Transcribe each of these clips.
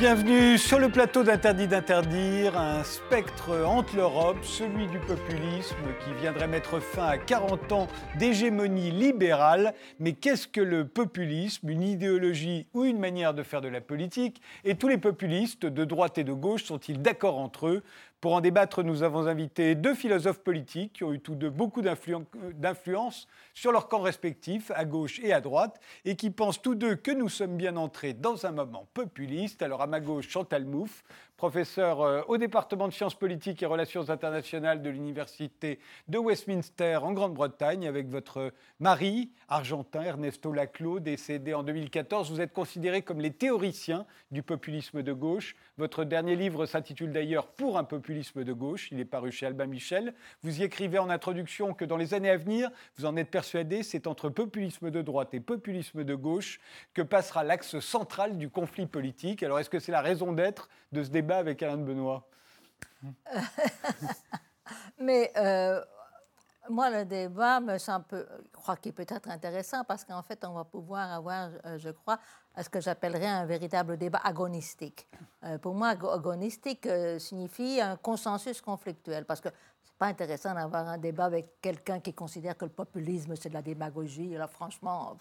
Bienvenue sur le plateau d'Interdit d'interdire, un spectre hante l'Europe, celui du populisme qui viendrait mettre fin à 40 ans d'hégémonie libérale. Mais qu'est-ce que le populisme? Une idéologie ou une manière de faire de la politique? Et tous les populistes, de droite et de gauche, sont-ils d'accord entre eux? Pour en débattre, nous avons invité deux philosophes politiques qui ont eu tous deux beaucoup d'influence sur leurs camps respectifs, à gauche et à droite, et qui pensent tous deux que nous sommes bien entrés dans un moment populiste. Alors à ma gauche, Chantal Mouffe, professeur euh, au département de sciences politiques et relations internationales de l'Université de Westminster en Grande-Bretagne, avec votre mari argentin, Ernesto Laclos, décédé en 2014. Vous êtes considéré comme les théoriciens du populisme de gauche. Votre dernier livre s'intitule d'ailleurs Pour un populisme de gauche. Il est paru chez Albin Michel. Vous y écrivez en introduction que dans les années à venir, vous en êtes persuadé, c'est entre populisme de droite et populisme de gauche que passera l'axe central du conflit politique. Alors est-ce que c'est la raison d'être de ce débat avec Alain de Benoît Mais euh, moi, le débat me semble, je crois qu'il peut être intéressant parce qu'en fait, on va pouvoir avoir, euh, je crois, ce que j'appellerais un véritable débat agonistique. Euh, pour moi, agonistique signifie un consensus conflictuel parce que c'est pas intéressant d'avoir un débat avec quelqu'un qui considère que le populisme c'est de la démagogie. Là, franchement,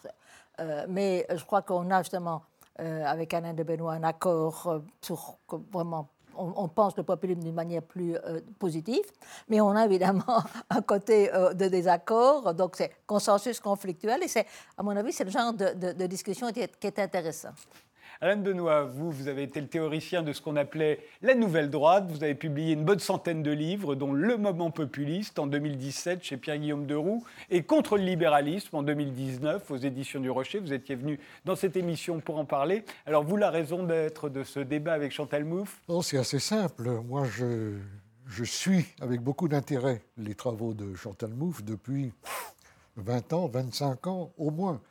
mais je crois qu'on a justement avec Alain de Benoît un accord euh, sur vraiment on, pense le populisme d'une manière plus euh, positive, mais on a évidemment un côté de désaccord, donc c'est consensus conflictuel, et c'est, à mon avis, c'est le genre de, discussion qui est intéressant. Alain Benoît, vous, vous avez été le théoricien de ce qu'on appelait la nouvelle droite. Vous avez publié une bonne centaine de livres, dont Le moment populiste en 2017 chez Pierre-Guillaume Deroux et Contre le libéralisme en 2019 aux éditions du Rocher. Vous étiez venu dans cette émission pour en parler. Alors, vous, la raison d'être de ce débat avec Chantal Mouffe? Oh, C'est assez simple. Moi, je, je suis avec beaucoup d'intérêt les travaux de Chantal Mouffe depuis 20 ans, 25 ans au moins.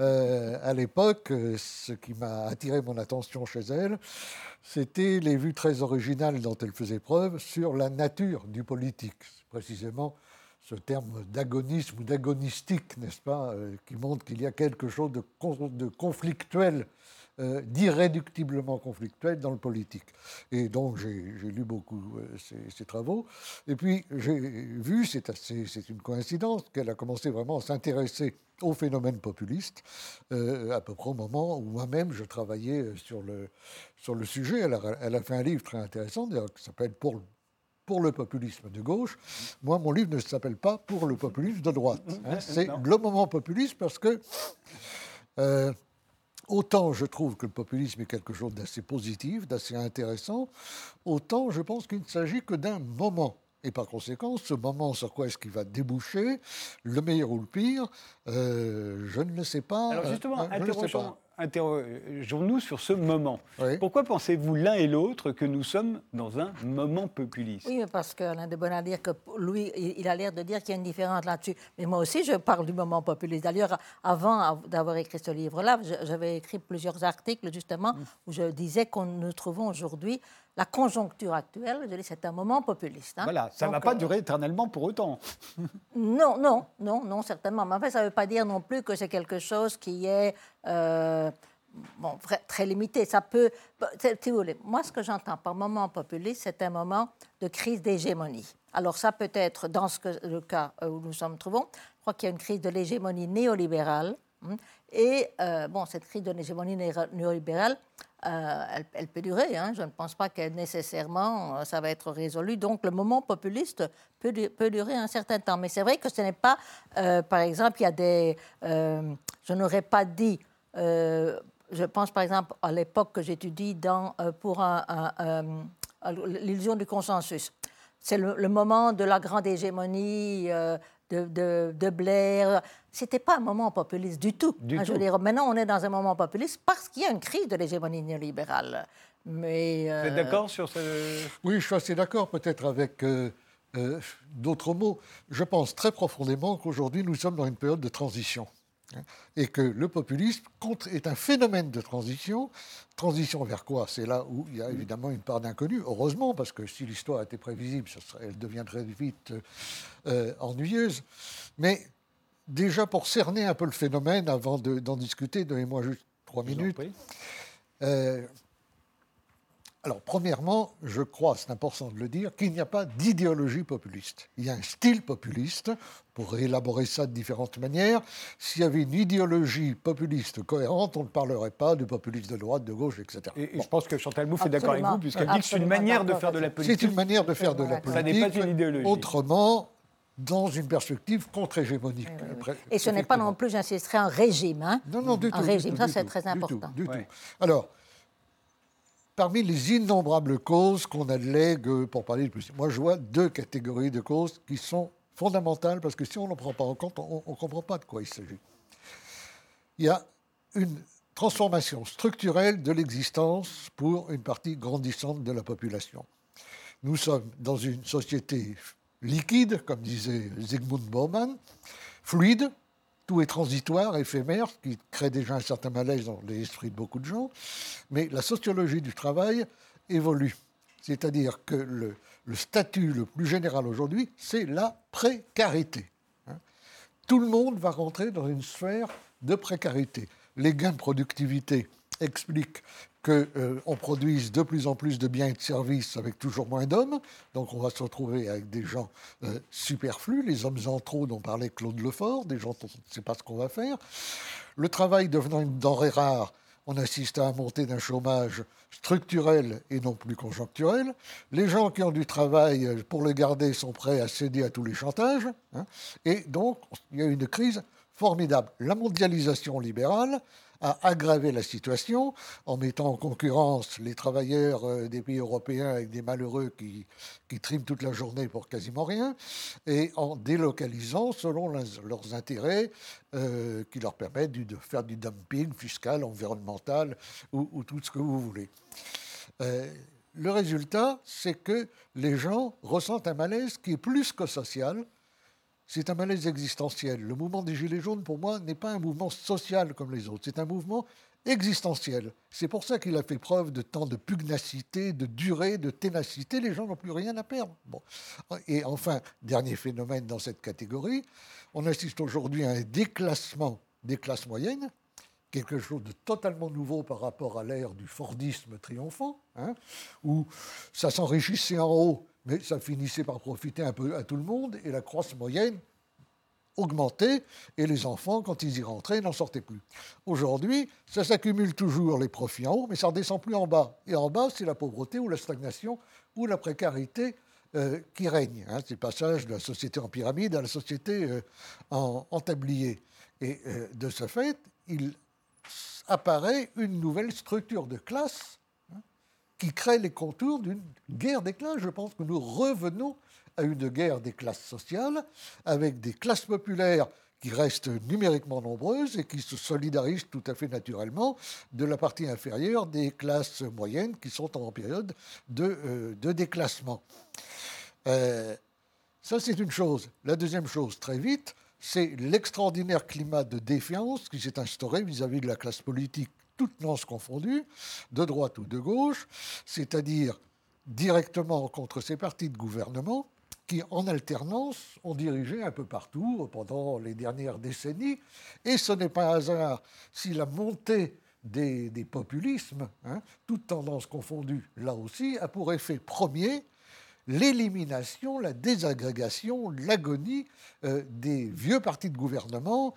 Euh, à l'époque, euh, ce qui m'a attiré mon attention chez elle, c'était les vues très originales dont elle faisait preuve sur la nature du politique. Précisément ce terme d'agonisme ou d'agonistique, n'est-ce pas, euh, qui montre qu'il y a quelque chose de, de conflictuel euh, d'irréductiblement conflictuel dans le politique. Et donc j'ai lu beaucoup euh, ces, travaux. Et puis j'ai vu, c'est une coïncidence, qu'elle a commencé vraiment à s'intéresser au phénomène populiste, euh, à peu près au moment où moi-même je travaillais sur le, sur le sujet. Elle a, elle a fait un livre très intéressant qui s'appelle Pour pour le populisme de gauche. Moi, mon livre ne s'appelle pas Pour le populisme de droite. Hein. C'est le moment populiste parce que Autant je trouve que le populisme est quelque chose d'assez positif, d'assez intéressant, autant je pense qu'il ne s'agit que d'un moment. Et par conséquent, ce moment sur quoi est-ce qu'il va déboucher, le meilleur ou le pire, euh, je ne le sais pas. Alors justement, euh, interrogeons, interrogeons-nous sur ce moment. Pourquoi pensez-vous l'un et l'autre que nous sommes dans un moment populiste? Oui, parce qu'Alain de dire que lui, il a l'air de dire qu'il y a une différence là-dessus. Mais moi aussi, je parle du moment populiste. D'ailleurs, avant d'avoir écrit ce livre-là, j'avais écrit plusieurs articles justement mm. où je disais qu'on nous trouvons aujourd'hui la conjoncture actuelle, c'est un moment populiste. Hein. Voilà, ça ne va pas euh, durer éternellement pour autant. non, non, non, non, certainement. Mais en fait, ça ne veut pas dire non plus que c'est quelque chose qui est euh, bon, très limité. Ça peut. Si vous voulez, moi, ce que j'entends par moment populiste, c'est un moment de crise d'hégémonie. Alors, ça peut être dans ce que, le cas où nous sommes trouvons. Je crois qu'il y a une crise de l'hégémonie néolibérale. Hein. Et bon, cette crise de l'hégémonie néolibérale, euh, elle, peut durer. Hein. Je ne pense pas que nécessairement euh, ça va être résolu. Donc le moment populiste peut, durer un certain temps. Mais c'est vrai que ce n'est pas, euh, par exemple, il y a des... je n'aurais pas dit... je pense par exemple à l'époque que j'étudie dans, pour l'illusion du consensus. C'est le, moment de la grande hégémonie de, de, Blair. C'était pas un moment populiste du tout. Du hein, tout. Je veux dire, maintenant, on est dans un moment populiste parce qu'il y a une crise de l'hégémonie néolibérale. Mais, Vous êtes euh, d'accord sur ce... Oui, je suis assez d'accord peut-être avec euh, euh, d'autres mots. Je pense très profondément qu'aujourd'hui, nous sommes dans une période de transition. Et que le populisme est un phénomène de transition. Transition vers quoi? C'est là où il y a évidemment une part d'inconnu, heureusement, parce que si l'histoire était prévisible, elle deviendrait vite euh, ennuyeuse. Mais déjà, pour cerner un peu le phénomène, avant d'en discuter, donnez-moi juste trois minutes. Euh, alors, premièrement, je crois, c'est important de le dire, qu'il n'y a pas d'idéologie populiste. Il y a un style populiste, pour élaborer ça de différentes manières. S'il y avait une idéologie populiste cohérente, on ne parlerait pas de populisme de droite, de gauche, etc. Et, je pense que Chantal Mouffe est d'accord avec vous, puisqu'elle dit que c'est une manière de faire de la politique. C'est une manière de faire de la politique. Ça n'est pas une idéologie. Autrement, dans une perspective contre-hégémonique. Et ce n'est pas non plus, j'insisterai, un régime. Hein non, non, du tout. Un régime, ça c'est très important. Du tout, Alors, parmi les innombrables causes qu'on allègue pour parler de plus, moi je vois deux catégories de causes qui sont fondamentales parce que si on ne prend pas en compte, on ne comprend pas de quoi il s'agit. Il y a une transformation structurelle de l'existence pour une partie grandissante de la population. Nous sommes dans une société liquide, comme disait Zygmunt Bauman, fluide, tout est transitoire, éphémère, ce qui crée déjà un certain malaise dans l'esprit de beaucoup de gens. Mais la sociologie du travail évolue. C'est-à-dire que le, statut le plus général aujourd'hui, c'est la précarité. Hein. Tout le monde va rentrer dans une sphère de précarité. Les gains de productivité expliquent qu'on euh, produise de plus en plus de biens et de services avec toujours moins d'hommes. Donc on va se retrouver avec des gens euh, superflus, les hommes en trop dont parlait Claude Lefort, des gens dont on ne sait pas ce qu'on va faire. Le travail devenant une denrée rare, on assiste à un montée d'un chômage structurel et non plus conjoncturel. Les gens qui ont du travail euh, pour le garder sont prêts à céder à tous les chantages. Hein. et donc, il y a une crise formidable. La mondialisation libérale a aggravé la situation en mettant en concurrence les travailleurs euh, des pays européens avec des malheureux qui, qui triment toute la journée pour quasiment rien, et en délocalisant selon leurs intérêts euh, qui leur permettent de faire du dumping fiscal, environnemental ou, tout ce que vous voulez. Euh, le résultat, c'est que les gens ressentent un malaise qui est plus que social, c'est un malaise existentiel. Le mouvement des Gilets jaunes, pour moi, n'est pas un mouvement social comme les autres, c'est un mouvement existentiel. C'est pour ça qu'il a fait preuve de tant de pugnacité, de durée, de ténacité. Les gens n'ont plus rien à perdre. Bon. Et enfin, dernier phénomène dans cette catégorie, on assiste aujourd'hui à un déclassement des classes moyennes, quelque chose de totalement nouveau par rapport à l'ère du Fordisme triomphant, hein, où ça s'enrichissait en haut mais ça finissait par profiter un peu à tout le monde et la crosse moyenne augmentait et les enfants, quand ils y rentraient, n'en sortaient plus. Aujourd'hui, ça s'accumule toujours les profits en haut, mais ça ne redescend plus en bas. Et en bas, c'est la pauvreté ou la stagnation ou la précarité euh, qui règne. Hein. C'est le passage de la société en pyramide à la société euh, en, tablier. Et euh, de ce fait, il apparaît une nouvelle structure de classe qui crée les contours d'une guerre des classes. Je pense que nous revenons à une guerre des classes sociales, avec des classes populaires qui restent numériquement nombreuses et qui se solidarisent tout à fait naturellement de la partie inférieure des classes moyennes qui sont en période de, euh, déclassement. Euh, ça, c'est une chose. La deuxième chose, très vite, c'est l'extraordinaire climat de défiance qui s'est instauré vis à -vis de la classe politique toutes nuances confondues, de droite ou de gauche, c'est-à-dire directement contre ces partis de gouvernement qui, en alternance, ont dirigé un peu partout pendant les dernières décennies. Et ce n'est pas un hasard si la montée des, populismes, hein, toutes tendances confondues là aussi, a pour effet premier l'élimination, la désagrégation, l'agonie euh, des vieux partis de gouvernement,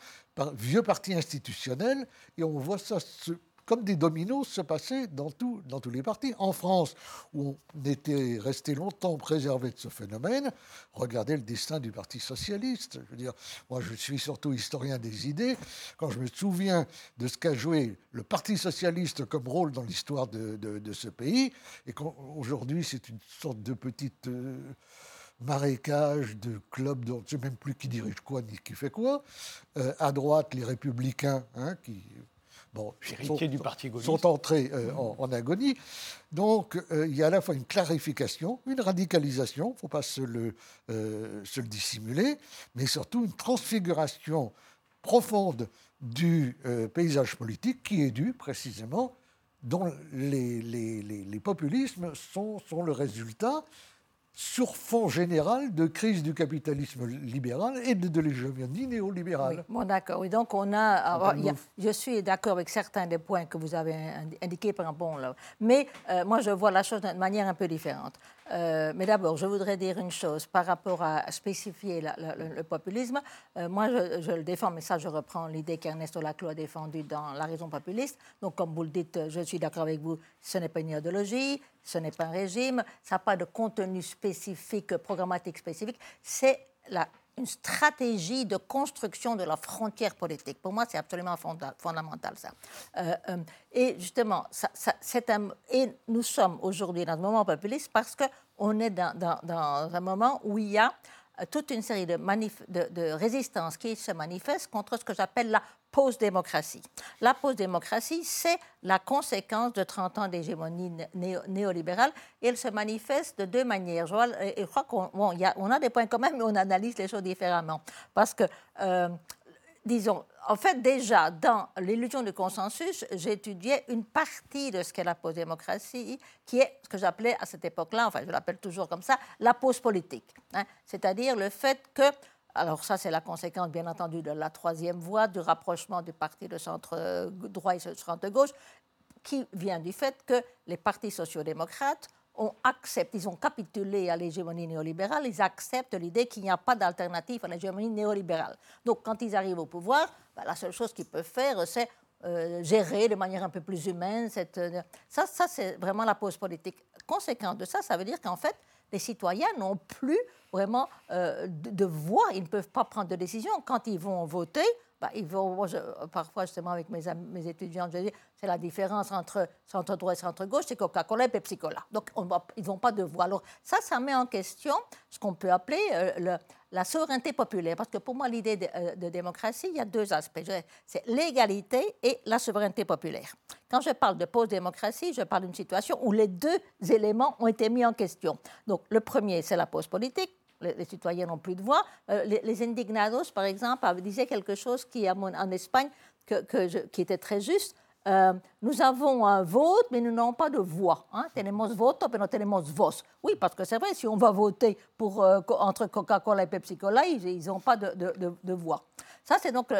vieux partis institutionnels, et on voit ça se comme des dominos se passaient dans, dans tous les partis. En France, où on était resté longtemps préservé de ce phénomène, regardez le destin du Parti socialiste. Je veux dire, moi, je suis surtout historien des idées. Quand je me souviens de ce qu'a joué le Parti socialiste comme rôle dans l'histoire de, ce pays, et qu'aujourd'hui, c'est une sorte de petite. Euh, marécage de clubs, dont je ne sais même plus qui dirige quoi ni qui fait quoi. Euh, à droite, les républicains, hein, qui bon, sont, du Parti sont entrés euh, en, agonie. Donc euh, il y a à la fois une clarification, une radicalisation, il ne faut pas se le, euh, se le, dissimuler, mais surtout une transfiguration profonde du paysage politique qui est due précisément dont les, les, les, populismes sont, sont, le résultat sur fond général de crise du capitalisme libéral et de, de l'hégémonie néolibérale. Oui, bon, d'accord. Oui, donc on a, je suis d'accord avec certains des points que vous avez indiqués par bon là, mais euh, moi je vois la chose d'une manière un peu différente. Euh, mais d'abord, je voudrais dire une chose par rapport à spécifier le, populisme. Euh, moi, je, le défends, mais ça, je reprends l'idée qu'Ernesto Laclau a défendue dans La raison populiste. Donc, comme vous le dites, je suis d'accord avec vous, ce n'est pas une idéologie, ce n'est pas un régime, ça n'a pas de contenu spécifique, programmatique spécifique, c'est une stratégie de construction de la frontière politique. Pour moi, c'est absolument fondamental, ça. Euh, euh, et justement, ça, un, et nous sommes aujourd'hui dans un moment populiste parce qu'on est dans, un moment où il y a toute une série de, de, de résistances qui se manifestent contre ce que j'appelle la post-démocratie. La post-démocratie, c'est la conséquence de 30 ans d'hégémonie néolibérale et elle se manifeste de deux manières. Je, je crois qu'on bon, a, a des points communs, mais on analyse les choses différemment. Parce que, euh, disons, en fait, déjà, dans l'illusion du consensus, j'étudiais une partie de ce qu'est la post-démocratie, qui est ce que j'appelais à cette époque-là, enfin, je l'appelle toujours comme ça, la post-politique. Hein. C'est-à-dire le fait que alors ça, c'est la conséquence, bien entendu, de la troisième voie, du rapprochement du parti de centre euh, droit et centre gauche, qui vient du fait que les partis sociaux-démocrates ont accepté, ils ont capitulé à l'hégémonie néolibérale, ils acceptent l'idée qu'il n'y a pas d'alternative à l'hégémonie néolibérale. Donc quand ils arrivent au pouvoir, ben, la seule chose qu'ils peuvent faire, c'est euh, gérer de manière un peu plus humaine. Cette, euh, ça, ça c'est vraiment la pause politique. Conséquence de ça, ça veut dire qu'en fait, les citoyens n'ont plus vraiment euh, de, voix, ils ne peuvent pas prendre de décision. Quand ils vont voter, bah, ils vont, parfois justement avec mes, mes étudiants, je dis, c'est la différence entre centre droit et centre gauche, c'est Coca-Cola et Pepsi-Cola. Donc ils n'ont pas de voix. Alors ça, ça met en question ce qu'on peut appeler euh, le, la souveraineté populaire. Parce que pour moi, l'idée de, euh, démocratie, il y a deux aspects. C'est l'égalité et la souveraineté populaire. Quand je parle de post-démocratie, je parle d'une situation où les deux éléments ont été mis en question. Donc le premier, c'est la pause polique les, citoyens n'ont plus de voix. Euh, les, indignados, par exemple, disaient quelque chose qui, en Espagne, qui était très juste. Euh, nous avons un vote, mais nous n'avons pas de voix. Hein? Tenemos voto, pero tenemos voz. Oui, parce que c'est vrai, si on va voter pour, euh, entre Coca-Cola et Pepsi-Cola, ils n'ont pas de, de, voix. Ça, c'est donc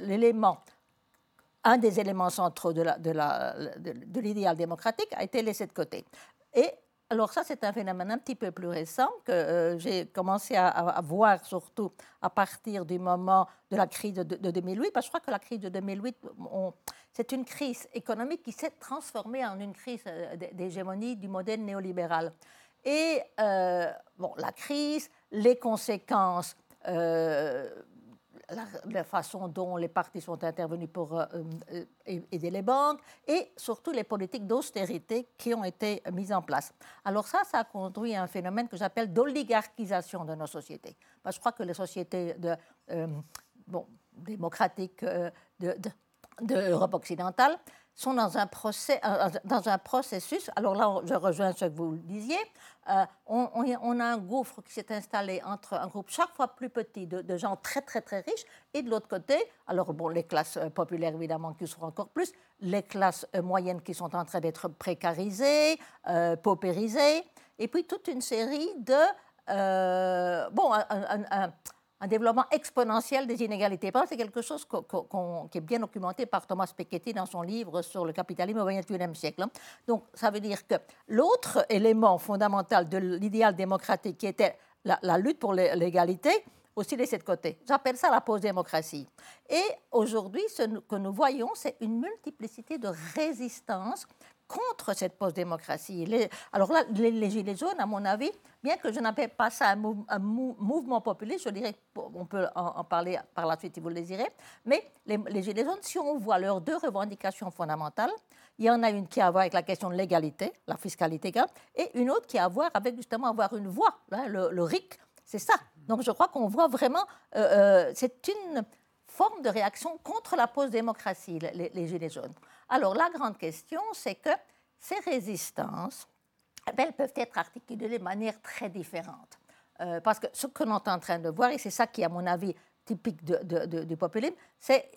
l'élément, un des éléments centraux de l'idéal démocratique a été laissé de côté. Et alors ça, c'est un phénomène un petit peu plus récent que euh, j'ai commencé à, voir surtout à partir du moment de la crise de, 2008, parce que je crois que la crise de 2008, c'est une crise économique qui s'est transformée en une crise euh, d'hégémonie du modèle néolibéral. Et euh, bon, la crise, les conséquences la, façon dont les partis sont intervenus pour euh, euh, aider les banques et surtout les politiques d'austérité qui ont été mises en place. Alors ça, ça a conduit à un phénomène que j'appelle d'oligarchisation de nos sociétés. Parce que je crois que les sociétés de, euh, bon, démocratiques d'Europe de, occidentale sont dans un, procès, dans un processus, alors là je rejoins ce que vous disiez, euh, on, a un gouffre qui s'est installé entre un groupe chaque fois plus petit de, gens très très très riches et de l'autre côté, alors bon, les classes euh, populaires évidemment qui sont encore plus, les classes euh, moyennes qui sont en train d'être précarisées, paupérisées, et puis toute une série de... bon, un développement exponentiel des inégalités. C'est quelque chose qui est bien documenté par Thomas Piketty dans son livre sur le capitalisme au XXIe siècle. Hein. Donc, ça veut dire que l'autre élément fondamental de l'idéal démocratique, qui était la, lutte pour l'égalité, aussi laissé de côté. J'appelle ça la post-démocratie. Et aujourd'hui, ce que nous voyons, c'est une multiplicité de résistances contre cette post-démocratie. Alors là, les, Gilets jaunes, à mon avis, bien que je n'appelle pas ça un, mouvement populiste, je dirais on peut en, parler par la suite si vous le désirez, mais les, Gilets jaunes, si on voit leurs deux revendications fondamentales, il y en a une qui a à voir avec la question de l'égalité, la fiscalité, et une autre qui a à voir avec justement avoir une voix, hein, le, RIC, c'est ça. Donc je crois qu'on voit vraiment, euh, euh, c'est une forme de réaction contre la post-démocratie, les Gilets jaunes. Alors la grande question, c'est que ces résistances, eh elles peuvent être articulées de manière très différente. Euh, parce que ce que l'on est en train de voir, et c'est ça qui à mon avis typique du populisme, c'est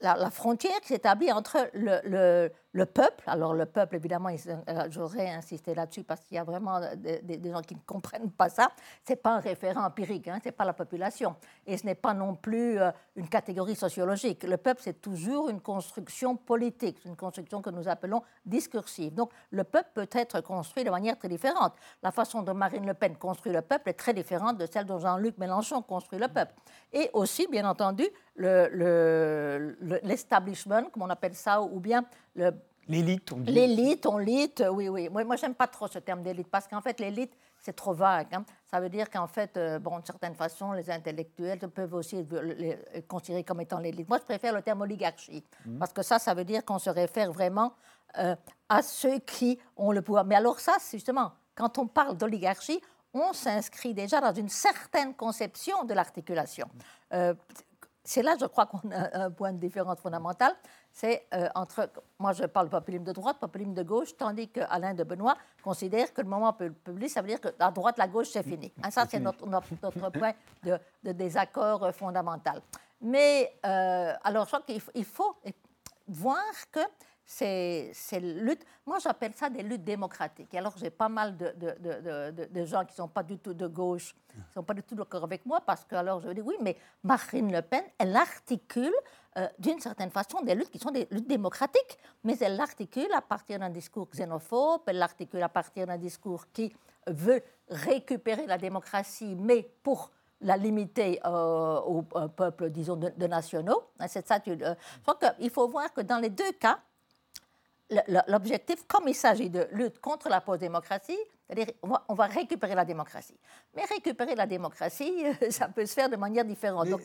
la, frontière qui s'établit entre le peuple. Alors le peuple, évidemment, euh, j'aurais insisté là-dessus parce qu'il y a vraiment des, gens qui ne comprennent pas ça. Ce n'est pas un référent empirique, hein, ce n'est pas la population. Et ce n'est pas non plus euh, une catégorie sociologique. Le peuple, c'est toujours une construction politique, une construction que nous appelons discursive. Donc le peuple peut être construit de manière très différente. La façon dont Marine Le Pen construit le peuple est très différente de celle dont Jean-Luc Mélenchon construit le peuple. Et aussi, bien entendu, l'establishment, le, comme on appelle ça, ou bien le, L'élite, on dit. L'élite, on lit, oui, oui. Moi, moi j'aime pas trop ce terme d'élite parce qu'en fait, l'élite, c'est trop vague. Hein. Ça veut dire qu'en fait, euh, bon, de certaine façon, les intellectuels peuvent aussi les considérer comme étant l'élite. Moi, je préfère le terme oligarchie mmh. parce que ça, ça veut dire qu'on se réfère vraiment euh, à ceux qui ont le pouvoir. Mais alors ça, justement, quand on parle d'oligarchie, on s'inscrit déjà dans une certaine conception de l'articulation. Euh, c'est là, je crois, qu'on a un point de différence fondamental. C'est euh, entre, moi je parle populisme de droite, populisme de gauche, tandis qu'Alain de Benoît considère que le moment populiste, ça veut dire que la droite, la gauche, c'est fini. Hein, ça, c'est notre, notre, point de, désaccord euh, fondamental. Mais, alors, je crois qu'il faut voir que c'est lutte. Moi, j'appelle ça des luttes démocratiques. alors, j'ai pas mal de, de, de, gens qui ne sont pas du tout de gauche, qui ne sont pas du tout d'accord avec moi, parce que alors je dis oui, mais Marine Le Pen, elle articule euh, d'une certaine façon des luttes qui sont des luttes démocratiques, mais elle l'articule à partir d'un discours xénophobe, elle l'articule à partir d'un discours qui veut récupérer la démocratie, mais pour la limiter euh, au peuple, disons, de, nationaux. C'est ça. Euh, je crois qu'il faut voir que dans les deux cas, l'objectif, comme il s'agit de lutte contre la post-démocratie, c'est-à-dire on, va, récupérer la démocratie. Mais récupérer la démocratie, ça peut se faire de manière différente. Donc,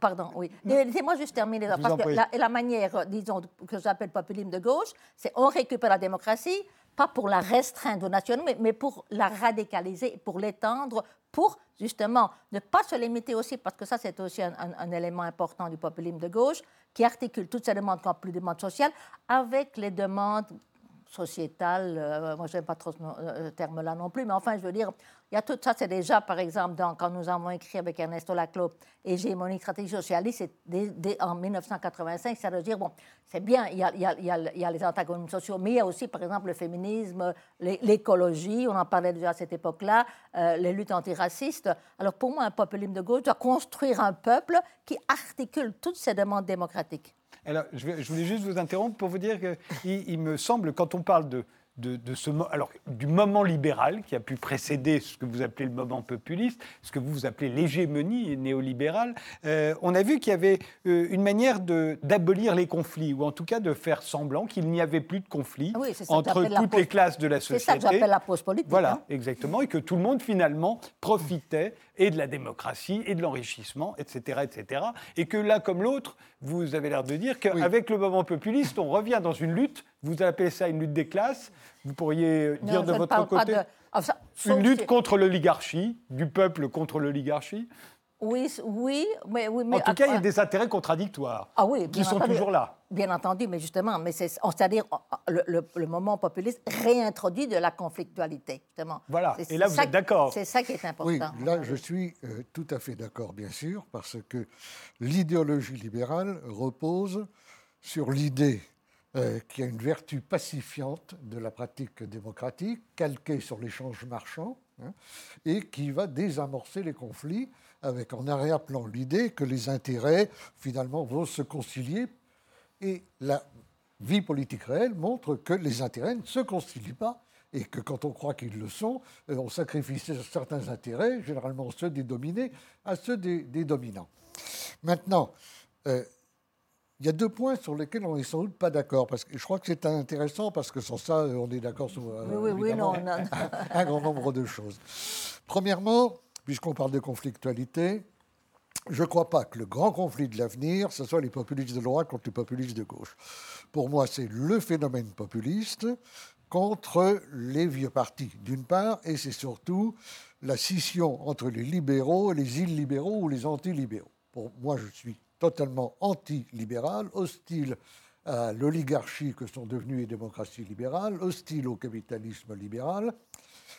pardon, oui. Laissez-moi juste terminer. Parce que la, la, manière, disons, que j'appelle populisme de gauche, c'est on récupère la démocratie, pas pour la restreindre aux nationaux, mais, pour la radicaliser, pour l'étendre, pour justement ne pas se limiter aussi, parce que ça c'est aussi un, élément important du populisme de gauche, qui articule toutes ces demandes comme plus de demandes sociales avec les demandes sociétales. Euh, moi, je n'aime pas trop ce terme-là non plus, mais enfin, je veux dire, il y a tout ça, c'est déjà, par exemple, quand nous avons écrit avec Ernesto Laclos Hégémonie stratégie socialiste, c'est en 1985, ça veut dire, bon, c'est bien, il y, a, il, y a, les antagonismes sociaux, mais il y a aussi, par exemple, le féminisme, l'écologie, on en parlait déjà à cette époque-là, euh, les luttes antiracistes. Alors pour moi, un populisme de gauche doit construire un peuple qui articule toutes ces demandes démocratiques. Alors, je, voulais juste vous interrompre pour vous dire qu'il il me semble, quand on parle de de, ce, alors, du moment libéral qui a pu précéder ce que vous appelez le moment populiste, ce que vous appelez l'hégémonie néolibérale, euh, on a vu qu'il y avait euh, une manière d'abolir les conflits, ou en tout cas de faire semblant qu'il n'y avait plus de conflits ah entre toutes les classes de la société. C'est ça que j'appelle la pause politique. Voilà, hein. exactement, et que tout le monde finalement profitait et de la démocratie et de l'enrichissement, etc., etc. Et que l'un comme l'autre, vous avez l'air de dire qu'avec le moment populiste, on revient dans une lutte. Vous appelez ça une lutte des classes. Vous pourriez dire de votre côté une lutte contre l'oligarchie, du peuple contre l'oligarchie. Oui, oui, mais, oui, mais en tout cas, il y a des intérêts contradictoires ah oui, qui sont toujours là. Bien entendu, mais justement, mais c'est, à dire le, moment populiste réintroduit de la conflictualité, justement. Voilà. Et là, vous êtes d'accord. C'est ça qui est important. Oui, là, je suis euh, tout à fait d'accord, bien sûr, parce que l'idéologie libérale repose sur l'idée euh, qui a une vertu pacifiante de la pratique démocratique, calquée sur l'échange marchand, hein, et qui va désamorcer les conflits avec en arrière-plan l'idée que les intérêts, finalement, vont se concilier. Et la vie politique réelle montre que les intérêts ne se concilient pas et que quand on croit qu'ils le sont, euh, on sacrifie certains intérêts, généralement ceux des dominés, à ceux des, dominants. Maintenant, euh, il y a deux points sur lesquels on n'est sans doute pas d'accord, parce que je crois que c'est intéressant, parce que sans ça, on est d'accord sur un grand nombre de choses. Premièrement, puisqu'on parle de conflictualité, je ne crois pas que le grand conflit de l'avenir, ce soit les populistes de droite contre les populistes de gauche. Pour moi, c'est le phénomène populiste contre les vieux partis, d'une part, et c'est surtout la scission entre les libéraux et les illibéraux ou les anti-libéraux. Pour moi, je suis totalement anti-libéral, hostile à l'oligarchie que sont devenues les démocraties libérales, hostile au capitalisme libéral.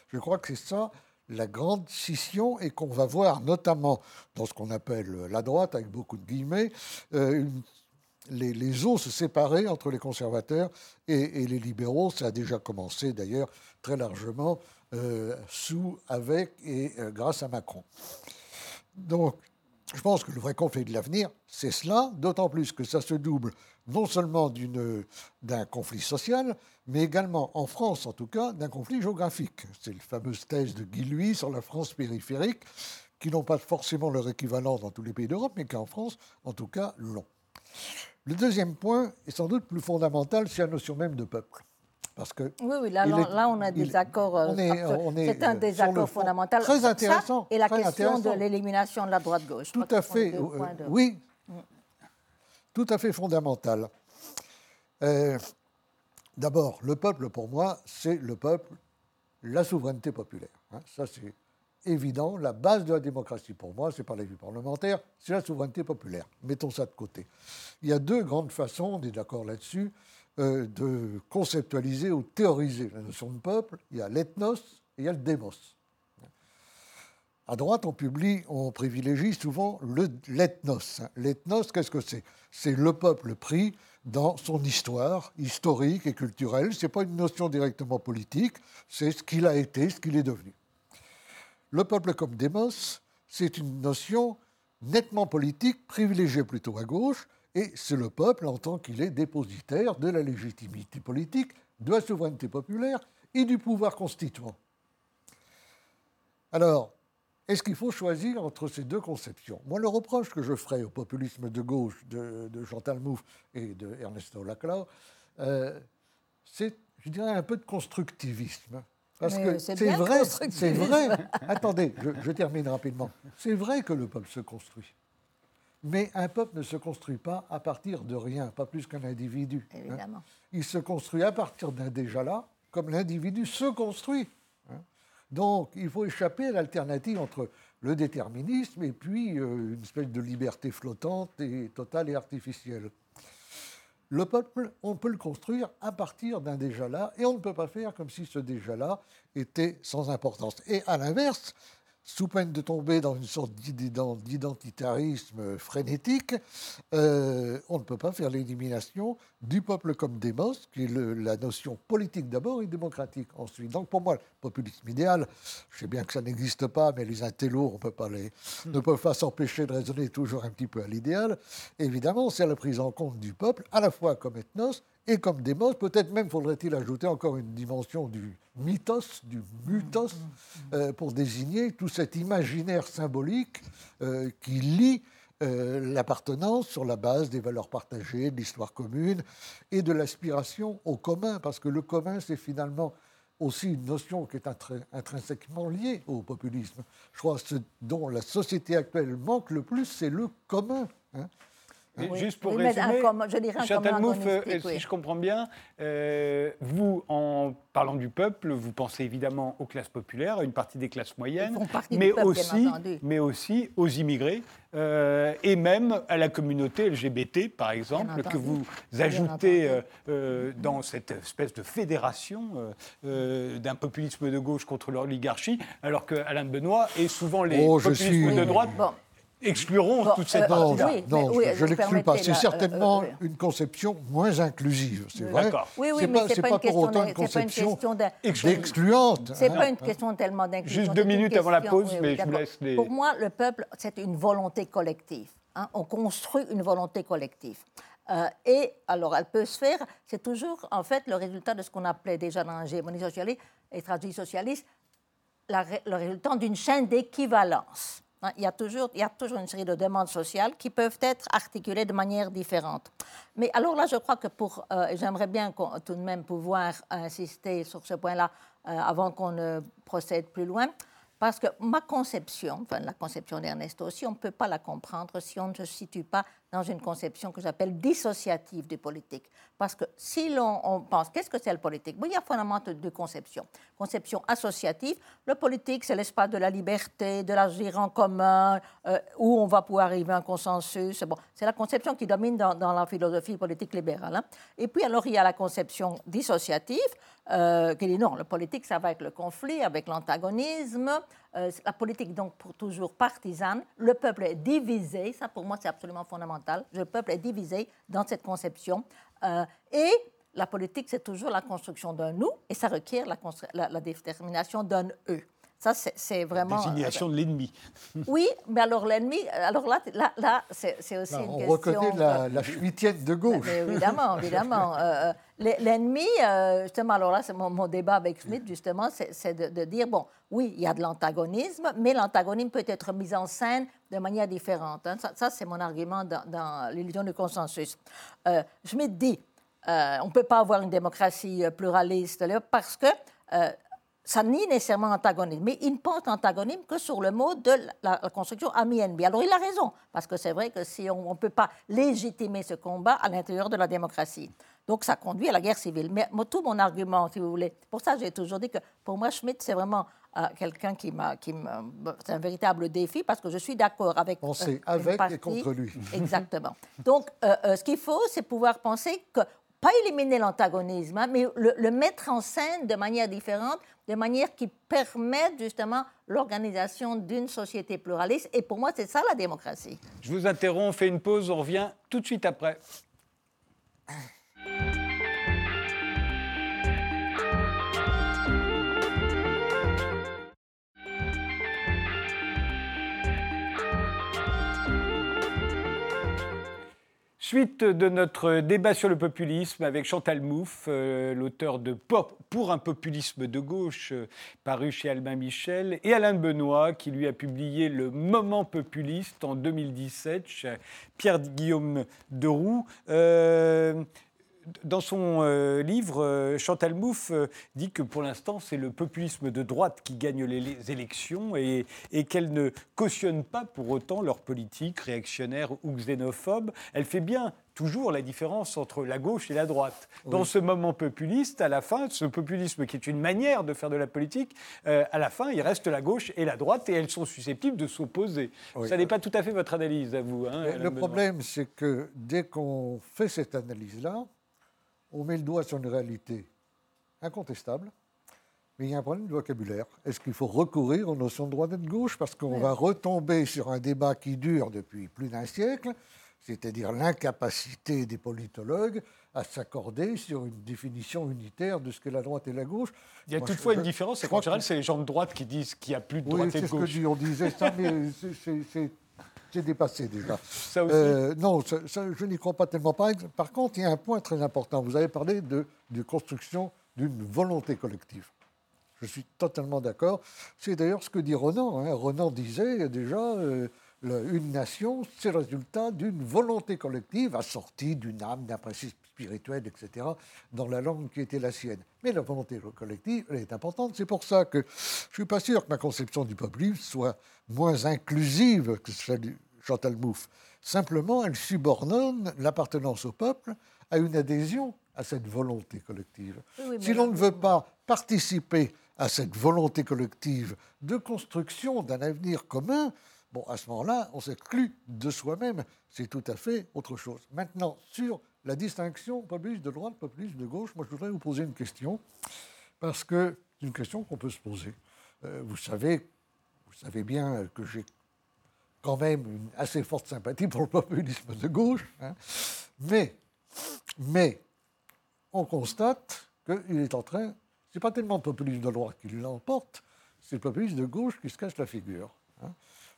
Je crois que c'est ça la grande scission et qu'on va voir notamment dans ce qu'on appelle la droite, avec beaucoup de guillemets, euh, les, les, eaux se séparaient entre les conservateurs et, les libéraux. Ça a déjà commencé d'ailleurs très largement euh, sous, avec et euh, grâce à Macron. Donc, je pense que le vrai conflit de l'avenir, c'est cela, d'autant plus que ça se double non seulement d'un conflit social, mais également, en France en tout cas, d'un conflit géographique. C'est la fameuse thèse de Guy Louis sur la France périphérique, qui n'ont pas forcément leur équivalent dans tous les pays d'Europe, mais qu'en France, en tout cas, l'ont. Le deuxième point est sans doute plus fondamental, c'est la notion même de peuple. Parce que oui, oui, là, là on a des accords. Euh, c'est un désaccord fondamental. Très intéressant. Ça, et la question de l'élimination de la droite-gauche. Tout à fait. Euh, oui, mm. tout à fait fondamental. Euh, d'abord, le peuple, pour moi, c'est le peuple, la souveraineté populaire. Hein. ça, c'est évident. La base de la démocratie, pour moi, c'est pas la vie parlementaire, c'est la souveraineté populaire. Mettons ça de côté. Il y a deux grandes façons, on est d'accord là-dessus, euh, de conceptualiser ou théoriser la notion de peuple. Il y a l'ethnos et il y a le démos. À droite, on publie, on privilégie souvent l'ethnos. L'ethnos, qu'est-ce que c'est? C'est le peuple pris dans son histoire historique et culturelle. Ce n'est pas une notion directement politique, c'est ce qu'il a été, ce qu'il est devenu. Le peuple comme démos, c'est une notion nettement politique, privilégiée plutôt à gauche, et c'est le peuple en tant qu'il est dépositaire de la légitimité politique, de la souveraineté populaire et du pouvoir constituant. Alors, est-ce qu'il faut choisir entre ces deux conceptions? Moi, le reproche que je ferai au populisme de gauche de, de Chantal Mouffe et de Ernesto Laclau, euh, c'est, je dirais, un peu de constructivisme. Parce que c'est vrai, c'est vrai. Attendez, je, je termine rapidement. C'est vrai que le peuple se construit. Mais un peuple ne se construit pas à partir de rien, pas plus qu'un individu. Hein. Évidemment. Il se construit à partir d'un déjà là, comme l'individu se construit. Hein. Donc, il faut échapper à l'alternative entre le déterminisme et puis euh, une espèce de liberté flottante et totale et artificielle. Le peuple, on peut le construire à partir d'un déjà là, et on ne peut pas faire comme si ce déjà là était sans importance. Et à l'inverse, sous peine de tomber dans une sorte d'identitarisme frénétique, euh, on ne peut pas faire l'élimination du peuple comme démos, qui est la notion politique d'abord et démocratique ensuite. Donc pour moi, le populisme idéal, je sais bien que ça n'existe pas, mais les intellos on peut pas les, ne peuvent pas s'empêcher de raisonner toujours un petit peu à l'idéal. Évidemment, c'est la prise en compte du peuple, à la fois comme ethnos et comme démos. Peut-être même faudrait-il ajouter encore une dimension du mythos, du mutos, euh, pour désigner tout cet imaginaire symbolique euh, qui lie euh, l'appartenance sur la base des valeurs partagées, de l'histoire commune et de l'aspiration au commun, parce que le commun, c'est finalement aussi une notion qui est intrinsèquement liée au populisme. Je crois que ce dont la société actuelle manque le plus, c'est le commun. Hein. Juste pour résumer, Chantal Mouffe, euh, si je comprends bien, euh, vous, en parlant du peuple, vous pensez évidemment aux classes populaires, à une partie des classes moyennes, mais, aussi, mais aussi aux immigrés euh, et même à la communauté LGBT, par exemple, que vous ajoutez dans cette espèce de fédération d'un populisme de gauche contre l'oligarchie, alors que Alain Benoît et souvent les oh, populismes de droite excluront toute cette euh, Non, je ne l'exclus pas. C'est certainement euh, euh, une conception moins inclusive, c'est vrai. Oui, oui, mais ce n'est pas, pour autant une conception excluante. Ce n'est pas une question tellement d'inclusion. Juste deux minutes avant la pause, mais je vous laisse les... Pour moi, le peuple, c'est une volonté collective. Hein. On construit une volonté collective. et alors, elle peut se faire, c'est toujours en fait le résultat de ce qu'on appelait déjà dans l'hégémonie socialiste et stratégie socialiste, le résultat d'une chaîne d'équivalence. Hein, il y, a toujours, une série de demandes sociales qui peuvent être articulées de manière différente. Mais alors là, je crois que pour, euh, j'aimerais bien tout de même pouvoir insister sur ce point-là euh, avant qu'on ne procède plus loin. Parce que ma conception, enfin la conception d'Ernesto aussi, on ne peut pas la comprendre si on ne se situe pas dans une conception que j'appelle dissociative du politique. Parce que si l'on pense, qu'est-ce que c'est le politique? Il y a fondamentalement deux conceptions. Conception associative, le politique, c'est l'espace de la liberté, de l'agir en commun, euh, où on va pouvoir arriver à un consensus. Bon, c'est la conception qui domine dans, la philosophie politique libérale. Hein. Et puis alors, il y a la conception dissociative. Euh, dit non, le politique, ça va avec le conflit, avec l'antagonisme. Euh, la politique, donc, pour toujours partisane. Le peuple est divisé. Ça, pour moi, c'est absolument fondamental. Le peuple est divisé dans cette conception. Euh, et la politique, c'est toujours la construction d'un nous, et ça requiert la, la détermination d'un eux. Ça, c'est vraiment. Désignation de l'ennemi. Oui, mais alors l'ennemi, alors là, là, là c'est aussi une on question. On reconnaît la, la de gauche. évidemment, évidemment. Euh, euh, l'ennemi, euh, justement, alors là, c'est mon, débat avec Smith, justement, c'est de, dire bon, oui, il y a de l'antagonisme, mais l'antagonisme peut être mis en scène de manière différente. Hein. Ça, c'est mon argument dans, dans l'illusion du consensus. Schmitt dit on ne peut pas avoir une démocratie pluraliste parce que ça nie nécessairement antagonisme, mais il ne pense antagonisme que sur le mot de la, construction ami-ennemi. Alors il a raison, parce que c'est vrai que si on ne peut pas légitimer ce combat à l'intérieur de la démocratie. Donc ça conduit à la guerre civile. Mais tout mon argument, si vous voulez, pour ça j'ai toujours dit que pour moi Schmitt c'est vraiment euh, quelqu'un qui m'a, qui c'est un véritable défi parce que je suis d'accord avec. Penser euh, avec et contre lui. Exactement. Donc euh, ce qu'il faut, c'est pouvoir penser que pas éliminer l'antagonisme, hein, mais le, mettre en scène de manière différente, de manière qui permette justement l'organisation d'une société pluraliste. Et pour moi, c'est ça la démocratie. Je vous interromps, on fait une pause, on revient tout de suite après. Suite de notre débat sur le populisme avec Chantal Mouffe, euh, l'auteur de pour un populisme de gauche, euh, paru chez Albin Michel, et Alain Benoît, qui lui a publié Le Moment populiste en 2017 chez Pierre-Guillaume Deroux. Euh, dans son euh, livre, euh, Chantal Mouffe euh, dit que pour l'instant, c'est le populisme de droite qui gagne les, élections et, qu'elle ne cautionne pas pour autant leur politique réactionnaire ou xénophobe. Elle fait bien toujours la différence entre la gauche et la droite. Dans ce moment populiste, à la fin, ce populisme qui est une manière de faire de la politique, à la fin, il reste la gauche et la droite et elles sont susceptibles de s'opposer. Ça n'est pas tout à fait votre analyse à vous. Hein, le problème, c'est que dès qu'on fait cette analyse-là, on met le doigt sur une réalité incontestable, mais il y a un problème de vocabulaire. Est-ce qu'il faut recourir aux notions de droite et de gauche Parce qu'on va retomber sur un débat qui dure depuis plus d'un siècle, c'est-à-dire l'incapacité des politologues à s'accorder sur une définition unitaire de ce qu'est la droite et la gauche? Il y a toutefois une différence, c'est qu'en général, c'est les gens de droite qui disent qu'il n'y a plus de droite et de gauche. Oui, c'est ce que on disait ça, mais c'est dépassé déjà. Ça aussi euh, non, je n'y crois pas tellement. Par, par contre, il y a un point très important. Vous avez parlé de, de construction d'une volonté collective. Je suis totalement d'accord. C'est d'ailleurs ce que dit Renan. Hein. Renan disait déjà, euh, une nation, c'est le résultat d'une volonté collective assortie d'une âme, d'un principe spirituel, etc., dans la langue qui était la sienne. Mais la volonté collective, elle est importante. C'est pour ça que je ne suis pas sûr que ma conception du populisme soit moins inclusive que celle du Chantal Mouffe. Simplement, elle subordonne l'appartenance au peuple à une adhésion à cette volonté collective. si l'on ne veut pas participer à cette volonté collective de construction d'un avenir commun, bon, à ce moment-là, on s'exclut de soi-même. C'est tout à fait autre chose. Maintenant, sur la distinction populiste de droite, populiste de gauche, moi je voudrais vous poser une question, parce que c'est une question qu'on peut se poser. Euh, vous savez, vous savez bien que j'ai quand même une assez forte sympathie pour le populisme de gauche, hein. mais, mais on constate qu'il est en train, c'est pas tellement le populisme de droite qui l'emporte, c'est le populisme de gauche qui se cache la figure. Hein.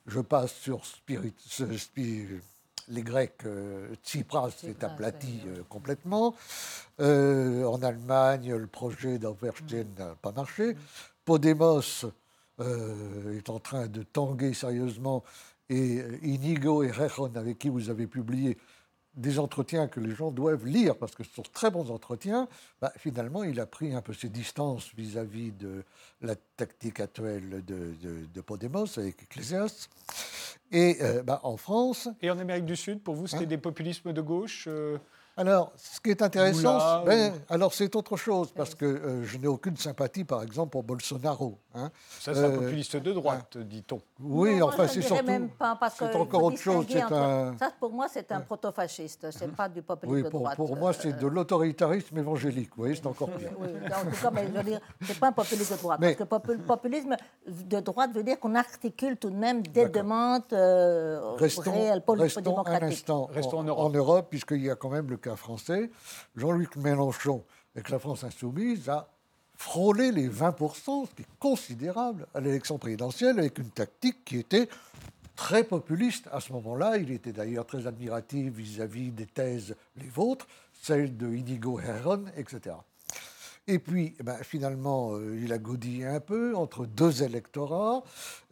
Je passe sur Spirit, les Grecs, euh, Tsipras s'est aplati euh, complètement. Euh, en Allemagne, le projet d'Auverstein n'a pas marché. Podemos est en train de tanguer sérieusement et Inigo et Rejon, avec qui vous avez publié des entretiens que les gens doivent lire, parce que ce sont très bons entretiens, bah, finalement, il a pris un peu ses distances vis-à-vis de la tactique actuelle de, de, Podemos avec Ecclesias. Et euh, bah, en France... Et en Amérique du Sud, pour vous, c'était hein des populismes de gauche euh, Alors, ce qui est intéressant, ben, alors c'est autre chose, parce que euh, je n'ai aucune sympathie, par exemple, pour Bolsonaro. Hein. Ça, c'est un euh, populiste de droite, hein. dit-on. Oui, enfin, c'est surtout. Même pas, c'est encore autre chose. Un... Ça, pour moi, c'est un proto-fasciste, c'est pas du populisme de droite. Pour moi, c'est de l'autoritarisme évangélique, vous voyez, c'est encore pire. Oui, en tout cas, mais, je veux dire, c'est pas un populisme de droite, parce que le populisme de droite veut dire qu'on articule tout de même des demandes euh, restons, réelles, restons un instant restons en, Europe. en Europe, puisqu'il y a quand même le français, Jean-Luc Mélenchon, avec la France insoumise, a frôlé les 20%, ce qui est considérable, à l'élection présidentielle, avec une tactique qui était très populiste à ce moment-là. Il était d'ailleurs très admiratif vis-à-vis des thèses les vôtres, celles de Inigo Herron, etc. Et puis, eh ben, finalement, euh, il a godillé un peu entre deux électorats,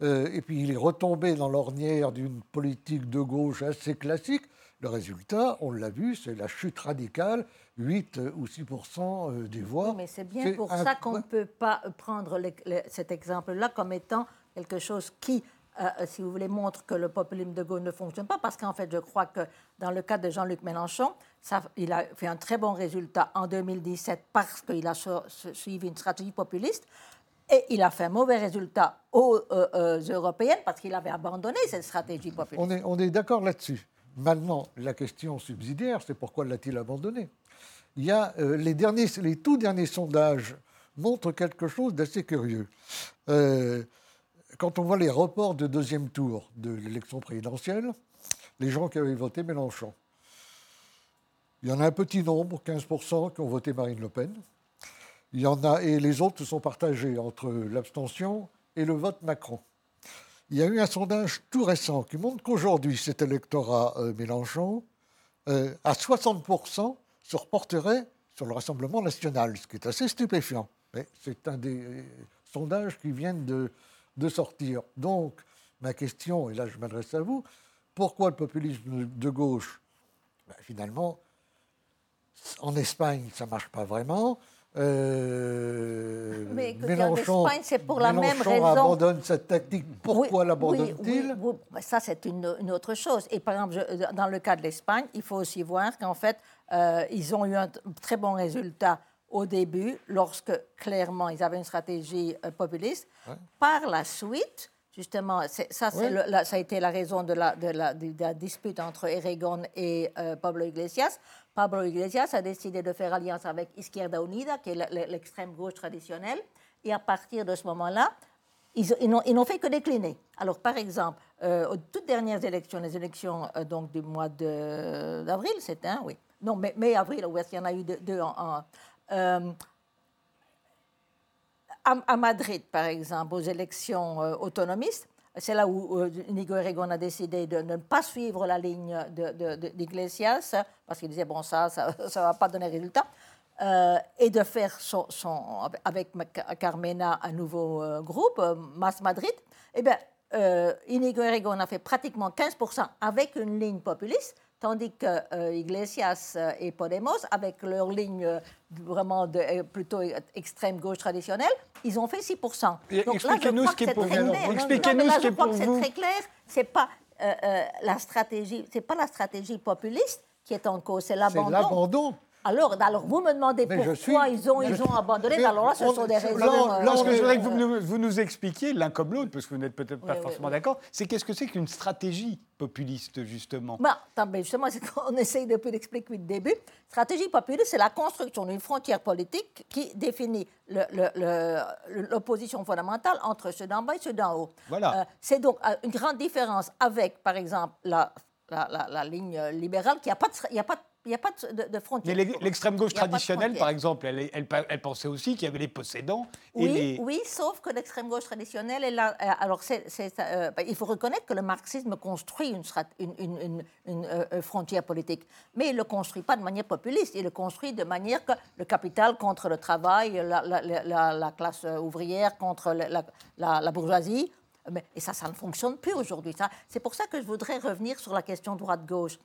euh, et puis il est retombé dans l'ornière d'une politique de gauche assez classique, le résultat, on l'a vu, c'est la chute radicale, 8 ou 6% euh, des voix. mais c'est bien pour ça qu'on ne peut pas prendre cet exemple-là comme étant quelque chose qui, euh, si vous voulez, montre que le populisme de gauche ne fonctionne pas, parce qu'en fait, je crois que dans le cas de Jean-Luc Mélenchon, ça, il a fait un très bon résultat en 2017 parce qu'il a suivi une stratégie populiste. Et il a fait un mauvais résultat aux euh, Européennes parce qu'il avait abandonné cette stratégie populiste. On est, on est d'accord là-dessus. Maintenant, la question subsidiaire, c'est pourquoi l'a-t-il abandonné? Il y a euh, les, derniers, les tout derniers sondages montrent quelque chose d'assez curieux. Euh, quand on voit les reports de deuxième tour de l'élection présidentielle, les gens qui avaient voté Mélenchon, il y en a un petit nombre, 15%, qui ont voté Marine Le Pen. Il y en a, et les autres se sont partagés entre l'abstention et le vote Macron. Il y a eu un sondage tout récent qui montre qu'aujourd'hui, cet électorat euh, Mélenchon, euh, à 60%, se reporterait sur le Rassemblement national, ce qui est assez stupéfiant. Mais c'est un des euh, sondages qui viennent de, sortir. Donc, ma question, et là je m'adresse à vous, pourquoi le populisme de gauche? Ben, Finalement, en Espagne, ça ne marche pas vraiment. Euh, mais Mélenchon, c'est pour la même raison. abandonne cette tactique. Pourquoi l'abandonne-t-il oui, Ça, c'est une, autre chose. Et par exemple, dans le cas de l'Espagne, il faut aussi voir qu'en fait, euh, ils ont eu un très bon résultat au début, lorsque clairement ils avaient une stratégie euh, populiste. Par la suite, justement, ça, ça a été la raison de la, de la, de la dispute entre Eragon et Pablo Iglesias. Pablo Iglesias a décidé de faire alliance avec Izquierda Unida, qui est l'extrême gauche traditionnelle, et à partir de ce moment-là, ils, n'ont fait que décliner. Alors, par exemple, euh, aux toutes dernières élections, les élections euh, donc, du mois d'avril, c'était un, oui. Non, mai, avril, où est-ce qu'il y en a eu deux, en. Euh, à, Madrid, par exemple, aux élections autonomistes, c'est là où euh, Nico Erregon a décidé de ne pas suivre la ligne d'Iglesias, parce qu'il disait, bon, ça, ça ne va pas donner résultat, euh, et de faire son, avec Carmena un nouveau euh, groupe, Mas Madrid. Eh bien, Inigo Erregon a fait pratiquement 15% avec une ligne populiste, tandis que euh, Iglesias euh, et Podemos, avec leur ligne euh, vraiment de, plutôt extrême gauche traditionnelle, ils ont fait 6%. Expliquez-nous ce qui est pour vous. Expliquez-nous ce qui est pour vous. C'est très clair, c'est pas la stratégie, c'est pas la stratégie populiste qui est en cause, c'est l'abandon. Alors, alors, vous me demandez pourquoi ils, ont, ils ont abandonné. alors là, ce sont des raisons. Là, ce que je voudrais que vous nous, vous nous expliquiez, l'un comme l'autre, parce que vous n'êtes peut-être pas forcément d'accord, c'est qu'est-ce que c'est qu'une stratégie populiste, justement? Bah, Justement, c'est qu'on essaye depuis d'expliquer depuis le début. Stratégie populiste, c'est la construction d'une frontière politique qui définit l'opposition fondamentale entre ceux d'en bas et ceux d'en haut. Voilà. Euh, c'est donc euh, une grande différence avec, par exemple, la, la, la, ligne libérale, qui n'a pas, de, a pas de il n'y a pas de, de frontière. Mais l'extrême gauche traditionnelle, par exemple, elle, elle, pensait aussi qu'il y avait les possédants. oui, oui, sauf que l'extrême gauche traditionnelle, est là, euh, alors euh, bah, il faut reconnaître que le marxisme construit une, une, une, euh, frontière politique, mais il ne le construit pas de manière populiste, il le construit de manière que le capital contre le travail, la, la, la classe ouvrière contre la, bourgeoisie. Et ça, ça ne fonctionne plus aujourd'hui. C'est pour ça que je voudrais revenir sur la question droite-gauche.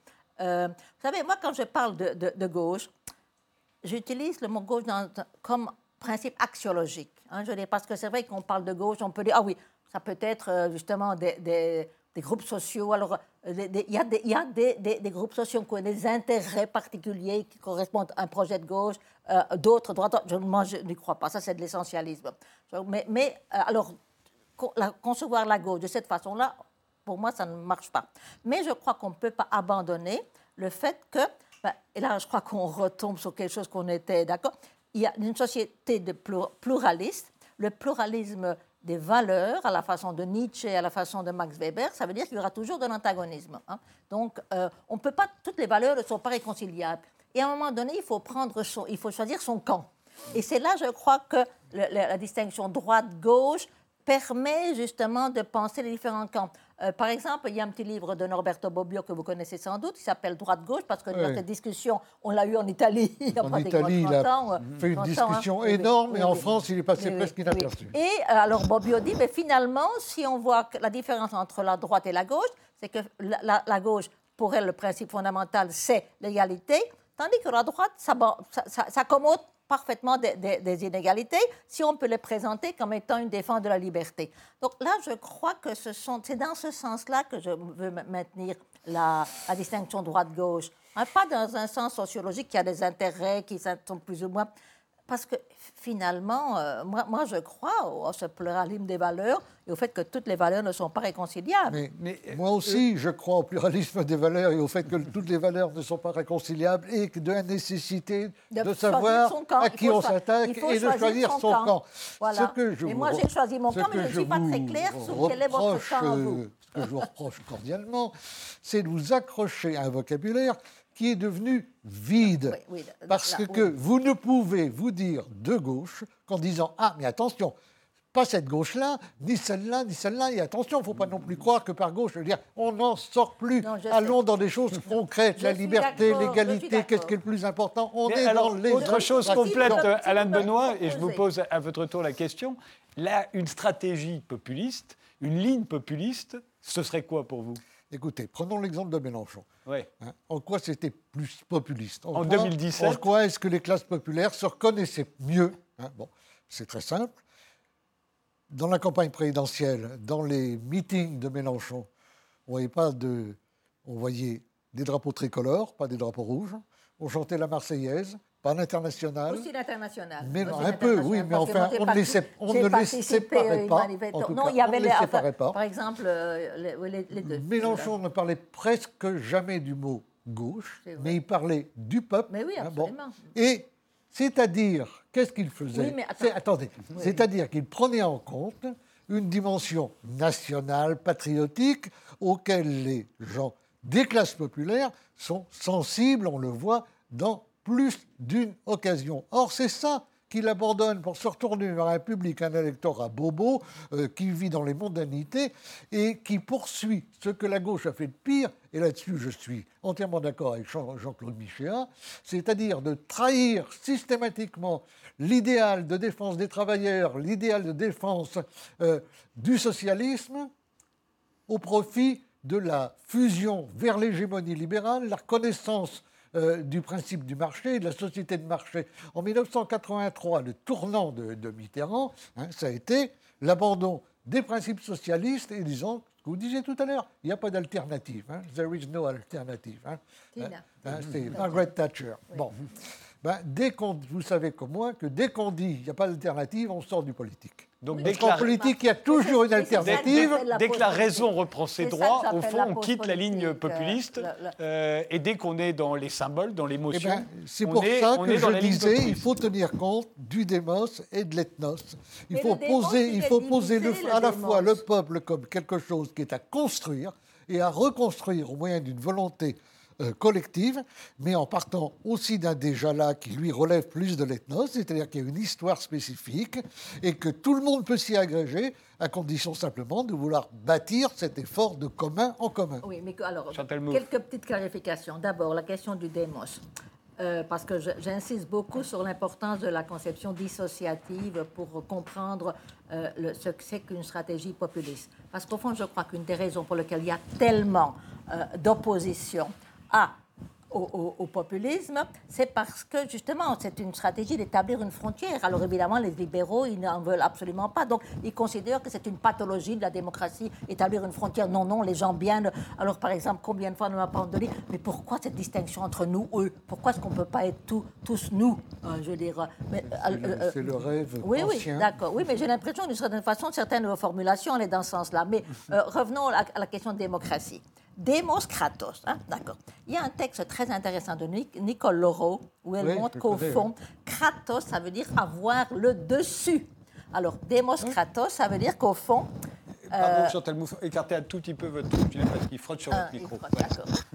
Euh, vous savez, moi, quand je parle de, gauche, j'utilise le mot gauche comme principe axiologique. Hein, parce que c'est vrai qu'on parle de gauche, on peut dire, ah oui, ça peut être euh, justement des, groupes sociaux. Alors, il y a, des, groupes sociaux qui ont des intérêts particuliers qui correspondent à un projet de gauche, d'autres droite. Je, moi, je n'y crois pas. Ça, c'est de l'essentialisme. Mais alors, concevoir la gauche de cette façon-là, pour moi, ça ne marche pas. Mais je crois qu'on ne peut pas abandonner le fait que, ben, et là, je crois qu'on retombe sur quelque chose qu'on était d'accord, il y a une société de pluraliste. Le pluralisme des valeurs, à la façon de Nietzsche, à la façon de Max Weber, ça veut dire qu'il y aura toujours de l'antagonisme. Hein. Donc, euh, on peut pas, toutes les valeurs ne sont pas réconciliables. Et à un moment donné, il faut, prendre son, il faut choisir son camp. Et c'est là, je crois, que la distinction droite-gauche permet justement de penser les différents camps. Euh, par exemple, il y a un petit livre de Norberto Bobbio que vous connaissez sans doute, qui s'appelle Droite-gauche, parce que notre discussion, on l'a eu en Italie il y a en Italie, il a fait une hein. discussion énorme, et en France, il est passé presque inaperçu. Et euh, alors Bobbio dit, mais finalement, si on voit que la différence entre la droite et la gauche, c'est que la, gauche, pour elle, le principe fondamental, c'est l'égalité, tandis que la droite ça, parfaitement des, inégalités si on peut les présenter comme étant une défense de la liberté. Donc là, je crois que ce sont, c'est dans ce sens-là que je veux maintenir la, distinction droite-gauche. Hein, pas dans un sens sociologique qui a des intérêts qui sont plus ou moins parce que finalement, euh, moi, moi, je crois au, ce pluralisme des valeurs et au fait que toutes les valeurs ne sont pas réconciliables. Mais, moi aussi, je crois au pluralisme des valeurs et au fait que toutes les valeurs ne sont pas réconciliables et de la nécessité de, savoir à qui on s'attaque et de choisir son, camp. Voilà. Ce que je et moi, j'ai choisi mon camp, mais je ne suis pas très clair sur quel est votre camp. Vous. Ce que je vous reproche cordialement, c'est de vous accrocher à un vocabulaire qui est devenu vide. parce que vous ne pouvez vous dire de gauche qu'en disant Ah, mais attention, pas cette gauche-là, ni celle-là, ni celle-là. Et attention, il ne faut pas non plus croire que par gauche, je veux dire, on n'en sort plus. Allons dans des choses concrètes, la liberté, l'égalité, qu'est-ce qui est le plus important? On est dans les Autre chose complète, Alain Benoît, et je vous pose à votre tour la question. Là, une stratégie populiste, une ligne populiste, ce serait quoi pour vous? Écoutez, prenons l'exemple de Mélenchon. Hein, en quoi c'était plus populiste? En, 2017 En quoi est-ce que les classes populaires se reconnaissaient mieux? Hein, Bon, c'est très simple. Dans la campagne présidentielle, dans les meetings de Mélenchon, on voyait pas de, on voyait des drapeaux tricolores, pas des drapeaux rouges. On chantait la Marseillaise, pas l'international. Aussi l'international. Mais un peu, oui, mais enfin, on, ne les, on ne les séparait pas. non, il y avait les. Par exemple, euh, les, deux. Mélenchon ne parlait presque jamais du mot gauche, mais il parlait du peuple. Mais oui, absolument. Et c'est-à-dire, qu'est-ce qu'il faisait oui, mais Attendez, c'est-à-dire qu'il prenait en compte une dimension nationale, patriotique, auquel les gens des classes populaires sont sensibles, on le voit, dans plus d'une occasion. Or, c'est ça qu'il abandonne pour se retourner vers un public, un électorat bobo, euh, qui vit dans les mondanités et qui poursuit ce que la gauche a fait de pire, et là-dessus je suis entièrement d'accord avec Jean-Claude Michéa, c'est-à-dire de trahir systématiquement l'idéal de défense des travailleurs, l'idéal de défense euh, du socialisme au profit de la fusion vers l'hégémonie libérale, la reconnaissance euh, du principe du marché, de la société de marché. En 1983, le tournant de, Mitterrand, hein, ça a été l'abandon des principes socialistes et disons, ce que vous disiez tout à l'heure, il n'y a pas d'alternative. Hein. There is no alternative. Hein. C'est Margaret Thatcher. Bon. Ben, dès vous savez comme moi que dès qu'on dit qu'il n'y a pas d'alternative, on sort du politique. Donc dès qu'en politique, il y a toujours une alternative. Dès, que la raison reprend ses droits, au fond, on quitte la ligne populiste. Euh, et dès qu'on est dans les symboles, dans l'émotion, eh ben, c'est pour ça que je disais, il faut tenir compte du démos et de l'ethnos. Il faut poser, il faut poser le, à la fois le peuple comme quelque chose qui est à construire et à reconstruire au moyen d'une volonté euh, collective, mais en partant aussi d'un déjà là qui lui relève plus de l'ethnos, c'est-à-dire qu'il y a une histoire spécifique et que tout le monde peut s'y agréger à condition simplement de vouloir bâtir cet effort de commun en commun. Oui, mais alors, quelques petites clarifications. D'abord, la question du démos. Euh, parce que j'insiste beaucoup sur l'importance de la conception dissociative pour comprendre euh, le, ce que c'est qu'une stratégie populiste. Parce qu'au fond, je crois qu'une des raisons pour lesquelles il y a tellement d'opposition à au, populisme, c'est parce que justement, c'est une stratégie d'établir une frontière. Alors évidemment, les libéraux, ils n'en veulent absolument pas. Donc, ils considèrent que c'est une pathologie de la démocratie, établir une frontière. Non, non, les gens bien. Alors, par exemple, combien de fois on m'a pas donné, mais pourquoi cette distinction entre nous, eux? Pourquoi est-ce qu'on ne peut pas être tous nous euh, Je veux dire. c'est le, rêve. Oui, oui, d'accord. Oui, mais j'ai l'impression, d'une certaine façon, certaines formulations allaient dans ce sens-là. Mais revenons à la question de démocratie. Demos Kratos, hein, d'accord. Il y a un texte très intéressant de Nicole Laureau où elle montre qu'au fond, Kratos, ça veut dire avoir le dessus. Alors, Demos? Kratos, ça veut dire qu'au fond. Pardon, euh, Chantal Mouffe, écartez un tout petit peu votre truc parce qu'il frotte sur votre ah, micro.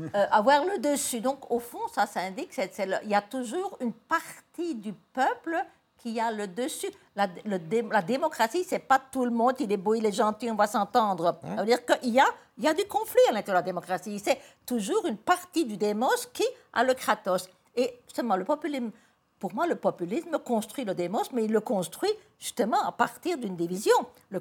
Euh, avoir le dessus. Donc, au fond, ça, ça indique qu'il y a toujours une partie du peuple qui a le dessus. La, la démocratie, c'est pas tout le monde, il est beau, il est gentil, on va s'entendre. Ça veut dire qu'il y a, il y a du conflit à l'intérieur de la démocratie. C'est toujours une partie du démos qui a le kratos. Et justement, le populisme, pour moi, le populisme construit le démos, mais il le construit justement à partir d'une division. Le,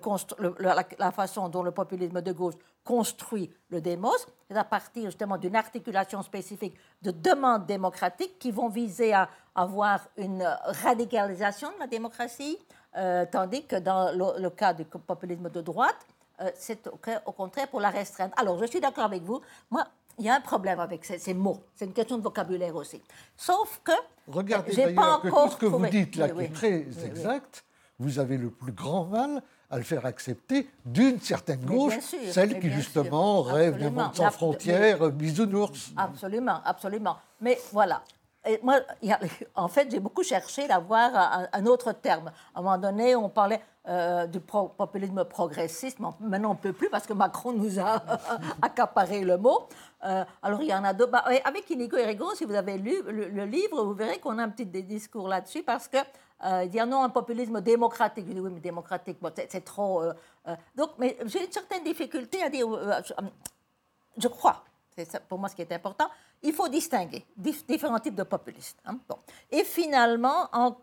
la, façon dont le populisme de gauche construit le démos, c'est à partir justement d'une articulation spécifique de demandes démocratiques qui vont viser à avoir une radicalisation de la démocratie, euh, tandis que dans le, cas du populisme de droite, euh, c'est au, contraire pour la restreindre. Alors, je suis d'accord avec vous. Moi, il y a un problème avec ces, mots. C'est une question de vocabulaire aussi. Sauf que. Regardez d'ailleurs que tout ce que vous dites là, qui est très exact, vous avez le plus grand mal à le faire accepter d'une certaine gauche, celle qui justement rêve d'un monde sans frontières, bisounours. Absolument, absolument. Mais voilà. Moi, en fait, j'ai beaucoup cherché d'avoir un, autre terme. À un moment donné, on parlait euh, du populisme progressiste. Maintenant, on ne peut plus parce que Macron nous a accaparé le mot. Euh, alors, il y en a deux. Bah, avec Inigo Erigon, si vous avez lu le, livre, vous verrez qu'on a un petit discours là-dessus parce que euh, dire non, un populisme démocratique. Je dis oui, mais démocratique, c'est trop. Euh, donc, mais j'ai une certaine difficulté à dire. je crois, c'est pour moi ce qui est important, il faut distinguer différents types de populistes. Hein. Bon. Et finalement, en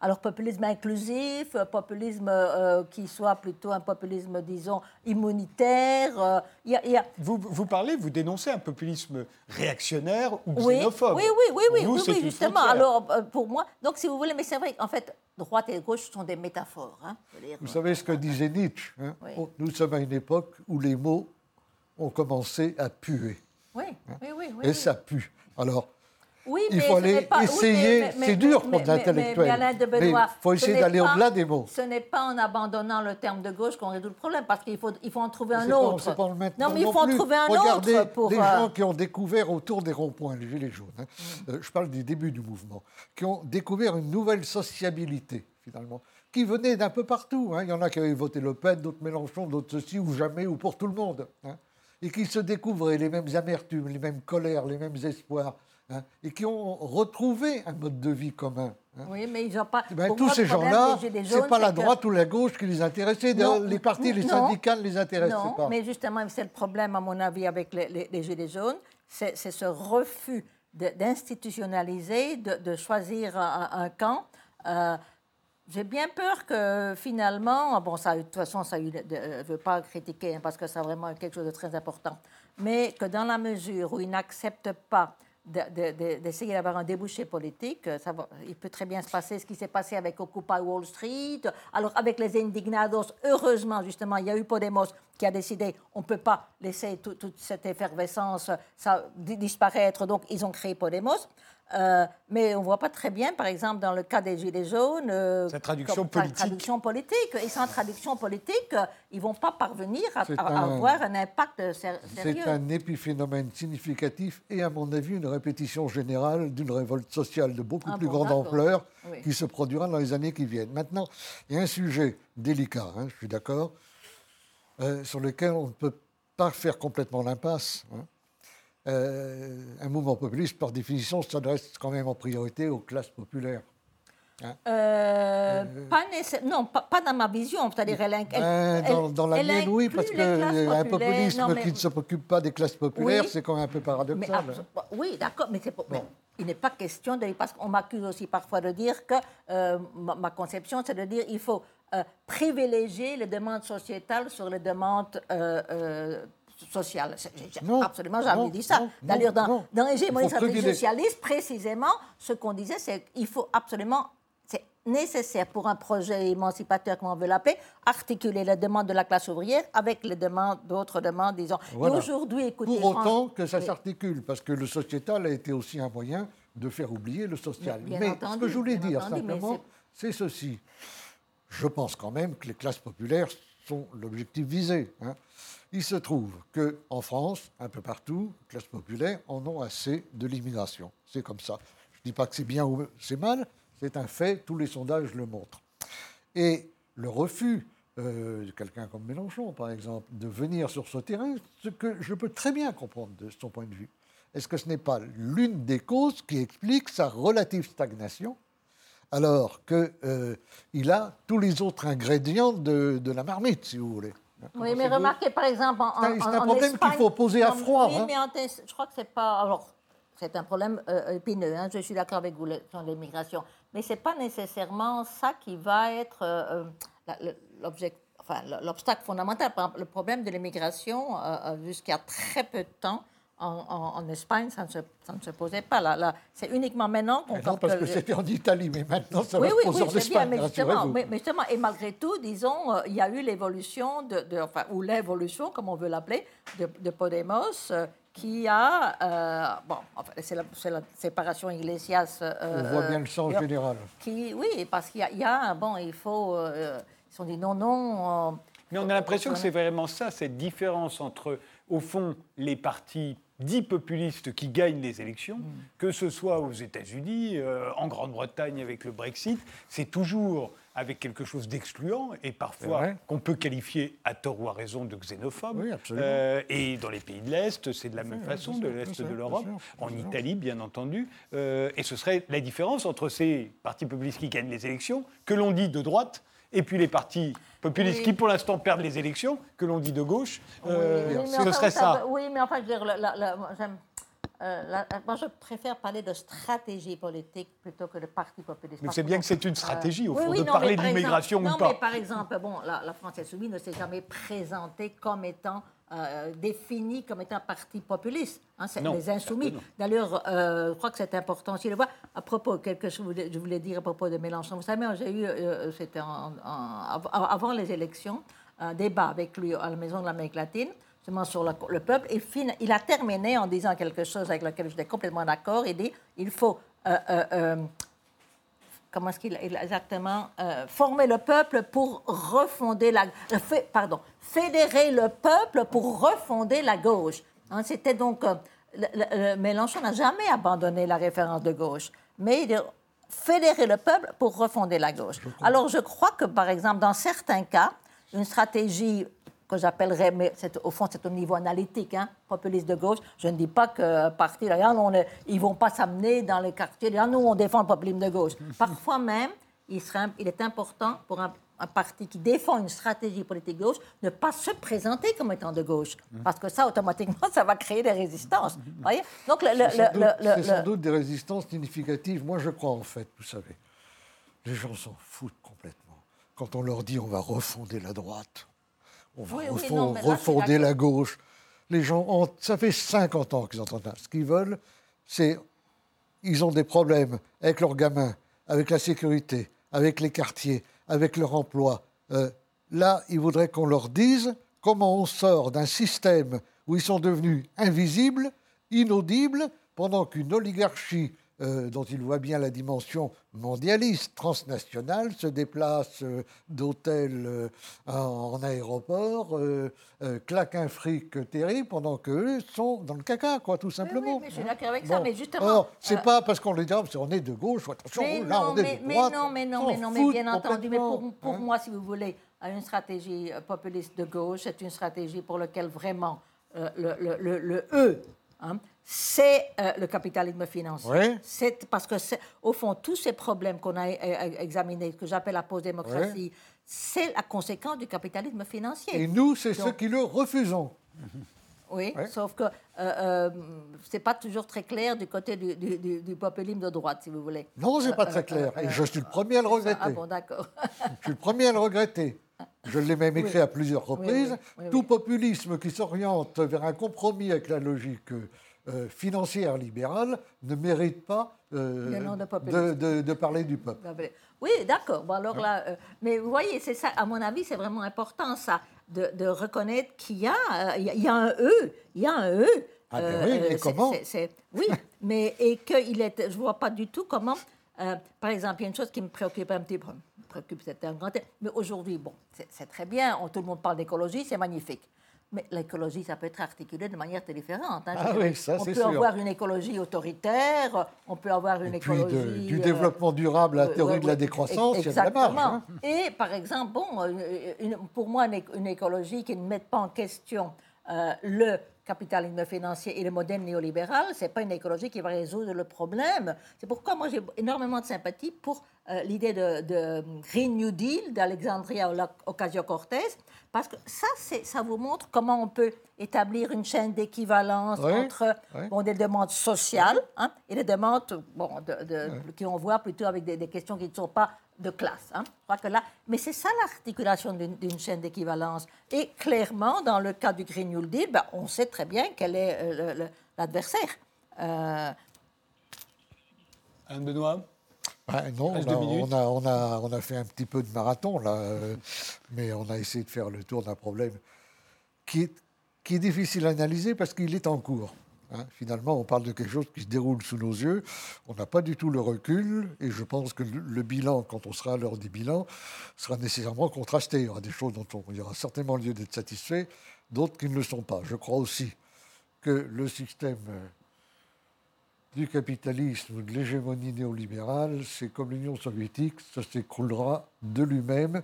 alors, populisme inclusif, euh, populisme euh, qui soit plutôt un populisme, disons, immunitaire. Euh, y a... Vous, vous, parlez, vous dénoncez un populisme réactionnaire ou xénophobe. Oui, oui, oui, oui, oui, oui justement. Alors, pour moi, donc si vous voulez, mais c'est vrai qu'en fait, droite et gauche sont des métaphores. Hein, vous savez ce que disait Nietzsche hein? oh, Nous sommes à une époque où les mots ont commencé à puer. Oui, hein? oui, oui, Et ça pue. Alors, oui, il faut aller essayer. c'est dur pour l'intellectuel. Mais il faut essayer d'aller au-delà des mots. Ce n'est pas en abandonnant le terme de gauche qu'on résout le problème, parce qu'il faut, il faut en trouver un autre. Pas, non, mais il faut en trouver un Regardez autre. Pour, les euh, gens qui ont découvert autour des ronds-points, les Gilets jaunes, hein, mm. euh, je parle du début du mouvement, qui ont découvert une nouvelle sociabilité, finalement, qui venait d'un peu partout. Hein. Il y en a qui avaient voté Le Pen, d'autres Mélenchon, d'autres ceci, ou jamais, ou pour tout le monde. Hein. Et qui se découvraient les mêmes amertumes, les mêmes colères, les mêmes espoirs Hein, et qui ont retrouvé un mode de vie commun. Hein. Oui, mais ils n'ont pas. Eh ben, tous ces gens-là, ce n'est pas la droite ou la gauche qui les intéressait. les partis, les syndicats ne les intéressaient non, pas. mais justement, c'est le problème, à mon avis, avec les, les, Gilets jaunes, c'est ce refus d'institutionnaliser, de, choisir un, camp. Euh, j'ai bien peur que finalement, bon, ça, de toute façon, ça, je ne veux pas critiquer hein, parce que c'est vraiment quelque chose de très important, mais que dans la mesure où ils n'acceptent pas d'essayer d'avoir un débouché politique. Il peut très bien se passer ce qui s'est passé avec Occupy Wall Street. Alors, avec les indignados, heureusement, justement, il y a eu Podemos qui a décidé on ne peut pas laisser toute cette effervescence ça, disparaître. Donc, ils ont créé Podemos. Euh, mais on ne voit pas très bien, par exemple, dans le cas des Gilets jaunes, euh, traduction politique. traduction politique. Et sans traduction politique, euh, ils ne vont pas parvenir à, avoir un impact sérieux. C'est un épiphénomène significatif et, à mon avis, une répétition générale d'une révolte sociale de beaucoup ah plus grande ampleur qui se produira dans les années qui viennent. Maintenant, il y a un sujet délicat, hein, je suis d'accord, sur lequel on ne peut pas faire complètement l'impasse. Hein. Euh, un mouvement populiste, par définition, s'adresse quand même en priorité aux classes populaires. Hein. Euh, euh, pas non, pas, dans ma vision. C'est-à-dire, elle, ben, dans, la mienne, oui, parce qu'un populisme qui ne se préoccupe pas des classes populaires, c'est quand même un peu paradoxal. oui, d'accord, mais, il n'est pas question de. Parce qu'on m'accuse aussi parfois de dire que ma, conception, c'est de dire qu'il faut privilégier les demandes sociétales sur les demandes sociale. J'ai absolument jamais dit ça. D'ailleurs, dans, dans l'hégémonie socialiste, précisément, ce qu'on disait, c'est qu'il faut absolument c'est nécessaire pour un projet émancipateur, comme on veut l'appeler, articuler les demandes de la classe ouvrière avec les demandes d'autres demandes, disons. aujourd'hui, écoutez... Pour autant que ça s'articule, parce que le sociétal a été aussi un moyen de faire oublier le social. Mais, ce que je voulais dire simplement, c'est ceci. Je pense quand même que les classes populaires sont l'objectif visé. Hein. Il se trouve qu'en France, un peu partout, les classes populaires en ont assez de l'immigration. C'est comme ça. Je ne dis pas que c'est bien ou c'est mal, c'est un fait, tous les sondages le montrent. Et le refus euh, de quelqu'un comme Mélenchon, par exemple, de venir sur ce terrain, ce que je peux très bien comprendre de son point de vue. Est-ce que ce n'est pas l'une des causes qui explique sa relative stagnation alors qu'il euh, a tous les autres ingrédients de, la marmite, si vous voulez? Oui, mais remarquez par exemple en, C'est un problème qu'il faut poser à froid. Oui, hein. mais je crois que c'est pas. Alors, c'est un problème euh, épineux. Hein, je suis d'accord avec vous sur l'immigration, mais c'est pas nécessairement ça qui va être euh, enfin, l'obstacle fondamental. le problème de l'immigration, jusqu'à très peu de temps, en, Espagne, ça ne, se, ça ne, se, posait pas. Là, là c'est uniquement maintenant qu'on... Non, parce que, c'était en Italie, mais maintenant ça va se poser en Espagne, mais justement, mais, justement, et malgré tout, disons, euh, il y a eu l'évolution, de, enfin, ou l'évolution, comme on veut l'appeler, de, Podemos, euh, qui a... Euh, bon, enfin, c'est la, séparation Iglesias... on voit bien le sens général. Qui, oui, parce qu'il y, a, bon, il faut... ils se sont dit non, non... mais on a l'impression que c'est vraiment ça, cette différence entre, au fond, les partis dix populistes qui gagnent les élections, mm. que ce soit aux États-Unis, euh, en Grande-Bretagne avec le Brexit, c'est toujours avec quelque chose d'excluant et parfois qu'on peut qualifier à tort ou à raison de xénophobe. Euh, et dans les pays de l'Est, c'est de la même façon, de l'Est de l'Europe, en Italie bien entendu. Euh, et ce serait la différence entre ces partis populistes qui gagnent les élections, que l'on dit de droite, et puis les partis populistes qui, pour l'instant, perdent les élections, que l'on dit de gauche, euh, ce serait ça. Oui, mais enfin, je dire, euh, moi, je préfère parler de stratégie politique plutôt que de parti populiste. Mais c'est bien que c'est une stratégie, au fond, de parler d'immigration ou pas. Non, mais par exemple, bon, la, la France Insoumise ne s'est jamais présentée comme étant euh, défini comme étant parti populiste. Hein, c'est les insoumis. D'ailleurs, euh, je crois que c'est important aussi de voir. À propos, quelque chose je voulais dire à propos de Mélenchon. Vous savez, j'ai eu, euh, c'était avant les élections, un débat avec lui à la Maison de l'Amérique latine, justement sur le, peuple. Et il a terminé en disant quelque chose avec lequel j'étais complètement d'accord. Il dit il faut comment est-ce qu'il exactement euh, former le peuple pour refonder la euh, pardon fédérer le peuple pour refonder la gauche. Hein, c'était donc euh, Mélenchon n'a jamais abandonné la référence de gauche, mais il fédérer le peuple pour refonder la gauche. Alors je crois que par exemple dans certains cas une stratégie que j'appellerais, mais au fond, c'est au niveau analytique, hein, populiste de gauche. Je ne dis pas que parti, là, on ils ne vont pas s'amener dans les quartiers. Là, nous, on défend le populisme de gauche. Parfois même, il, serait, il est important pour un, parti qui défend une stratégie politique de gauche ne pas se présenter comme étant de gauche. Parce que ça, automatiquement, ça va créer des résistances. voyez? Donc, c'est sans, doute des résistances significatives. Moi, je crois, en fait, vous savez, les gens s'en foutent complètement. Quand on leur dit on va refonder la droite, on va refonder la gauche. Les gens, ont, ça fait 50 ans qu'ils entendent ça. Ce qu'ils veulent, c'est. Ils ont des problèmes avec leurs gamins, avec la sécurité, avec les quartiers, avec leur emploi. Euh, là, ils voudraient qu'on leur dise comment on sort d'un système où ils sont devenus invisibles, inaudibles, pendant qu'une oligarchie euh, dont il voit bien la dimension mondialiste, transnationale, se déplace euh, d'hôtel euh, en, aéroport, claque un fric terrible pendant qu'eux sont dans le caca, quoi, tout simplement. Oui, mais je suis d'accord avec ça, mais justement... c'est pas parce qu'on les dit, on est de gauche, attention, là, on est de droite. Mais non, mais non, mais non, mais bien entendu, mais pour, hein. moi, si vous voulez, une stratégie populiste de gauche, c'est une stratégie pour laquelle vraiment le, le, le, E, hein, c'est euh, le capitalisme financier. C'est parce que, au fond, tous ces problèmes qu'on a examinés, que j'appelle la post-démocratie, c'est la conséquence du capitalisme financier. Et nous, c'est ceux qui le refusons. Oui, sauf que euh, euh c'est pas toujours très clair du côté du, populisme de droite, si vous voulez. Non, c'est pas très euh, clair. Et je suis le premier à le regretter. Ah bon, d'accord. je suis le premier à le regretter. je l'ai même écrit à plusieurs reprises, tout populisme qui s'oriente vers un compromis avec la logique euh, financière libérale ne mérite pas euh, de, parler du peuple. Oui, d'accord. Bon, alors là, euh, mais vous voyez, c'est ça, à mon avis, c'est vraiment important, ça, de, reconnaître qu'il y, a, il y a un E, il y a un E. Ah ben oui, mais comment Oui, mais et qu'il est, je ne vois pas du tout comment, par exemple, il y a une chose qui me préoccupe un petit peu, me préoccupe, c'était un grand mais aujourd'hui, bon, c'est très bien, tout le monde parle d'écologie, c'est magnifique. Mais l'écologie, ça peut être articulé de manière très différente. Hein. Ah oui, ça, on peut avoir une écologie autoritaire, on peut avoir une écologie... du euh, développement durable, la théorie de la décroissance, il y a de la marge. Hein. Et par exemple, bon, euh, pour moi, une, écologie qui ne met pas en question euh, le capitalisme financier et le modèle néolibéral, ce n'est pas une écologie qui va résoudre le problème. C'est pourquoi moi j'ai énormément de sympathie pour l'idée de, Green New Deal d'Alexandria Ocasio-Cortez, parce que ça, ça vous montre comment on peut établir une chaîne d'équivalence entre bon, des demandes sociales hein, et des demandes bon, de, qui on voit plutôt avec des, questions qui ne sont pas de classe. Hein. Je crois que là, mais c'est ça l'articulation d'une chaîne d'équivalence. Et clairement, dans le cas du Green New Deal, ben, on sait très bien quel est euh, l'adversaire. Euh... Anne Benoît? Ben non, on, a, on, a, on, a, fait un petit peu de marathon, là, euh, mais on a essayé de faire le tour d'un problème qui est, qui est difficile à analyser parce qu'il est en cours. Hein. Finalement, on parle de quelque chose qui se déroule sous nos yeux. On n'a pas du tout le recul, et je pense que le, bilan, quand on sera à l'heure des bilans, sera nécessairement contrasté. Il y aura des choses dont il y aura certainement lieu d'être satisfait, d'autres qui ne le sont pas. Je crois aussi que le système euh, du capitalisme ou de l'hégémonie néolibérale, c'est comme l'Union soviétique, ça s'écroulera de lui-même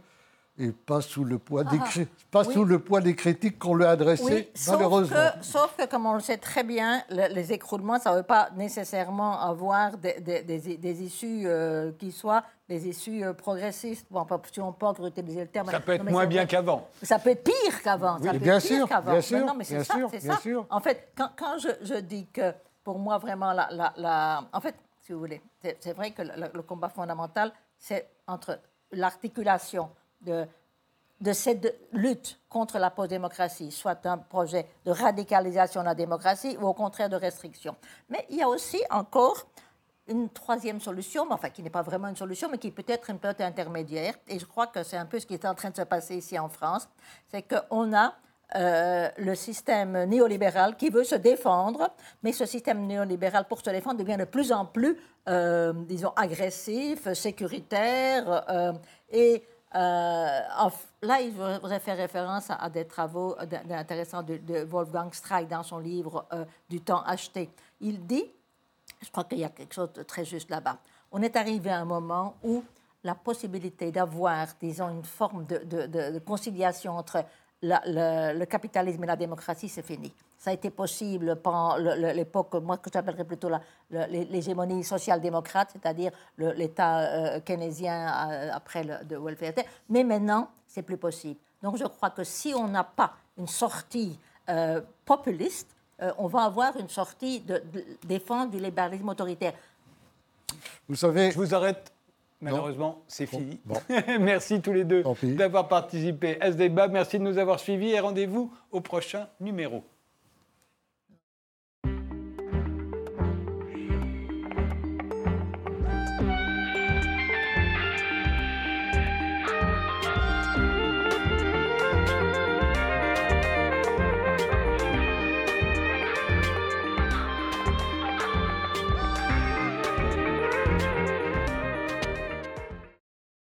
et pas sous le poids des, ah, pas sous le poids des critiques qu'on lui a adressées, malheureusement. Sauf que, sauf que, comme on le sait très bien, les écroulements, ça ne veut pas nécessairement avoir des, des, issues euh, qui soient des issues euh, progressistes. Bon, si on peut encore utiliser le terme. Ça peut être moins bien qu'avant. Ça peut être pire qu'avant. Oui, bien, sûr, bien sûr, non, mais c'est ça, ça. Sûr. En fait, quand, quand je, je dis que pour moi, vraiment, la, la, en fait, si vous voulez, c'est vrai que le, combat fondamental, c'est entre l'articulation de, cette lutte contre la post-démocratie, soit un projet de radicalisation de la démocratie ou au contraire de restriction. Mais il y a aussi encore une troisième solution, enfin qui n'est pas vraiment une solution, mais qui peut être une peu intermédiaire. Et je crois que c'est un peu ce qui est en train de se passer ici en France. C'est qu'on a euh, le système néolibéral qui veut se défendre, mais ce système néolibéral, pour se défendre, devient de plus en plus, euh, disons, agressif, sécuritaire. Euh, et là, il voudrait faire référence à, des travaux intéressants de, Wolfgang Streich dans son livre Du temps acheté. Il dit, je crois qu'il y a quelque chose de très juste là-bas, on est arrivé à un moment où la possibilité d'avoir, disons, une forme de conciliation entre le, capitalisme et la démocratie, c'est fini. Ça a été possible pendant l'époque, moi, que j'appellerais plutôt l'hégémonie social-démocrate, c'est-à-dire l'État euh, keynésien euh, après le de welfare. Mais maintenant, c'est plus possible. Donc, je crois que si on n'a pas une sortie euh, populiste, on va avoir une sortie de, de défense du libéralisme autoritaire. Vous savez. Je vous arrête Malheureusement, c'est fini. Merci tous les deux d'avoir participé à ce débat. Merci de nous avoir suivis et rendez-vous au prochain numéro.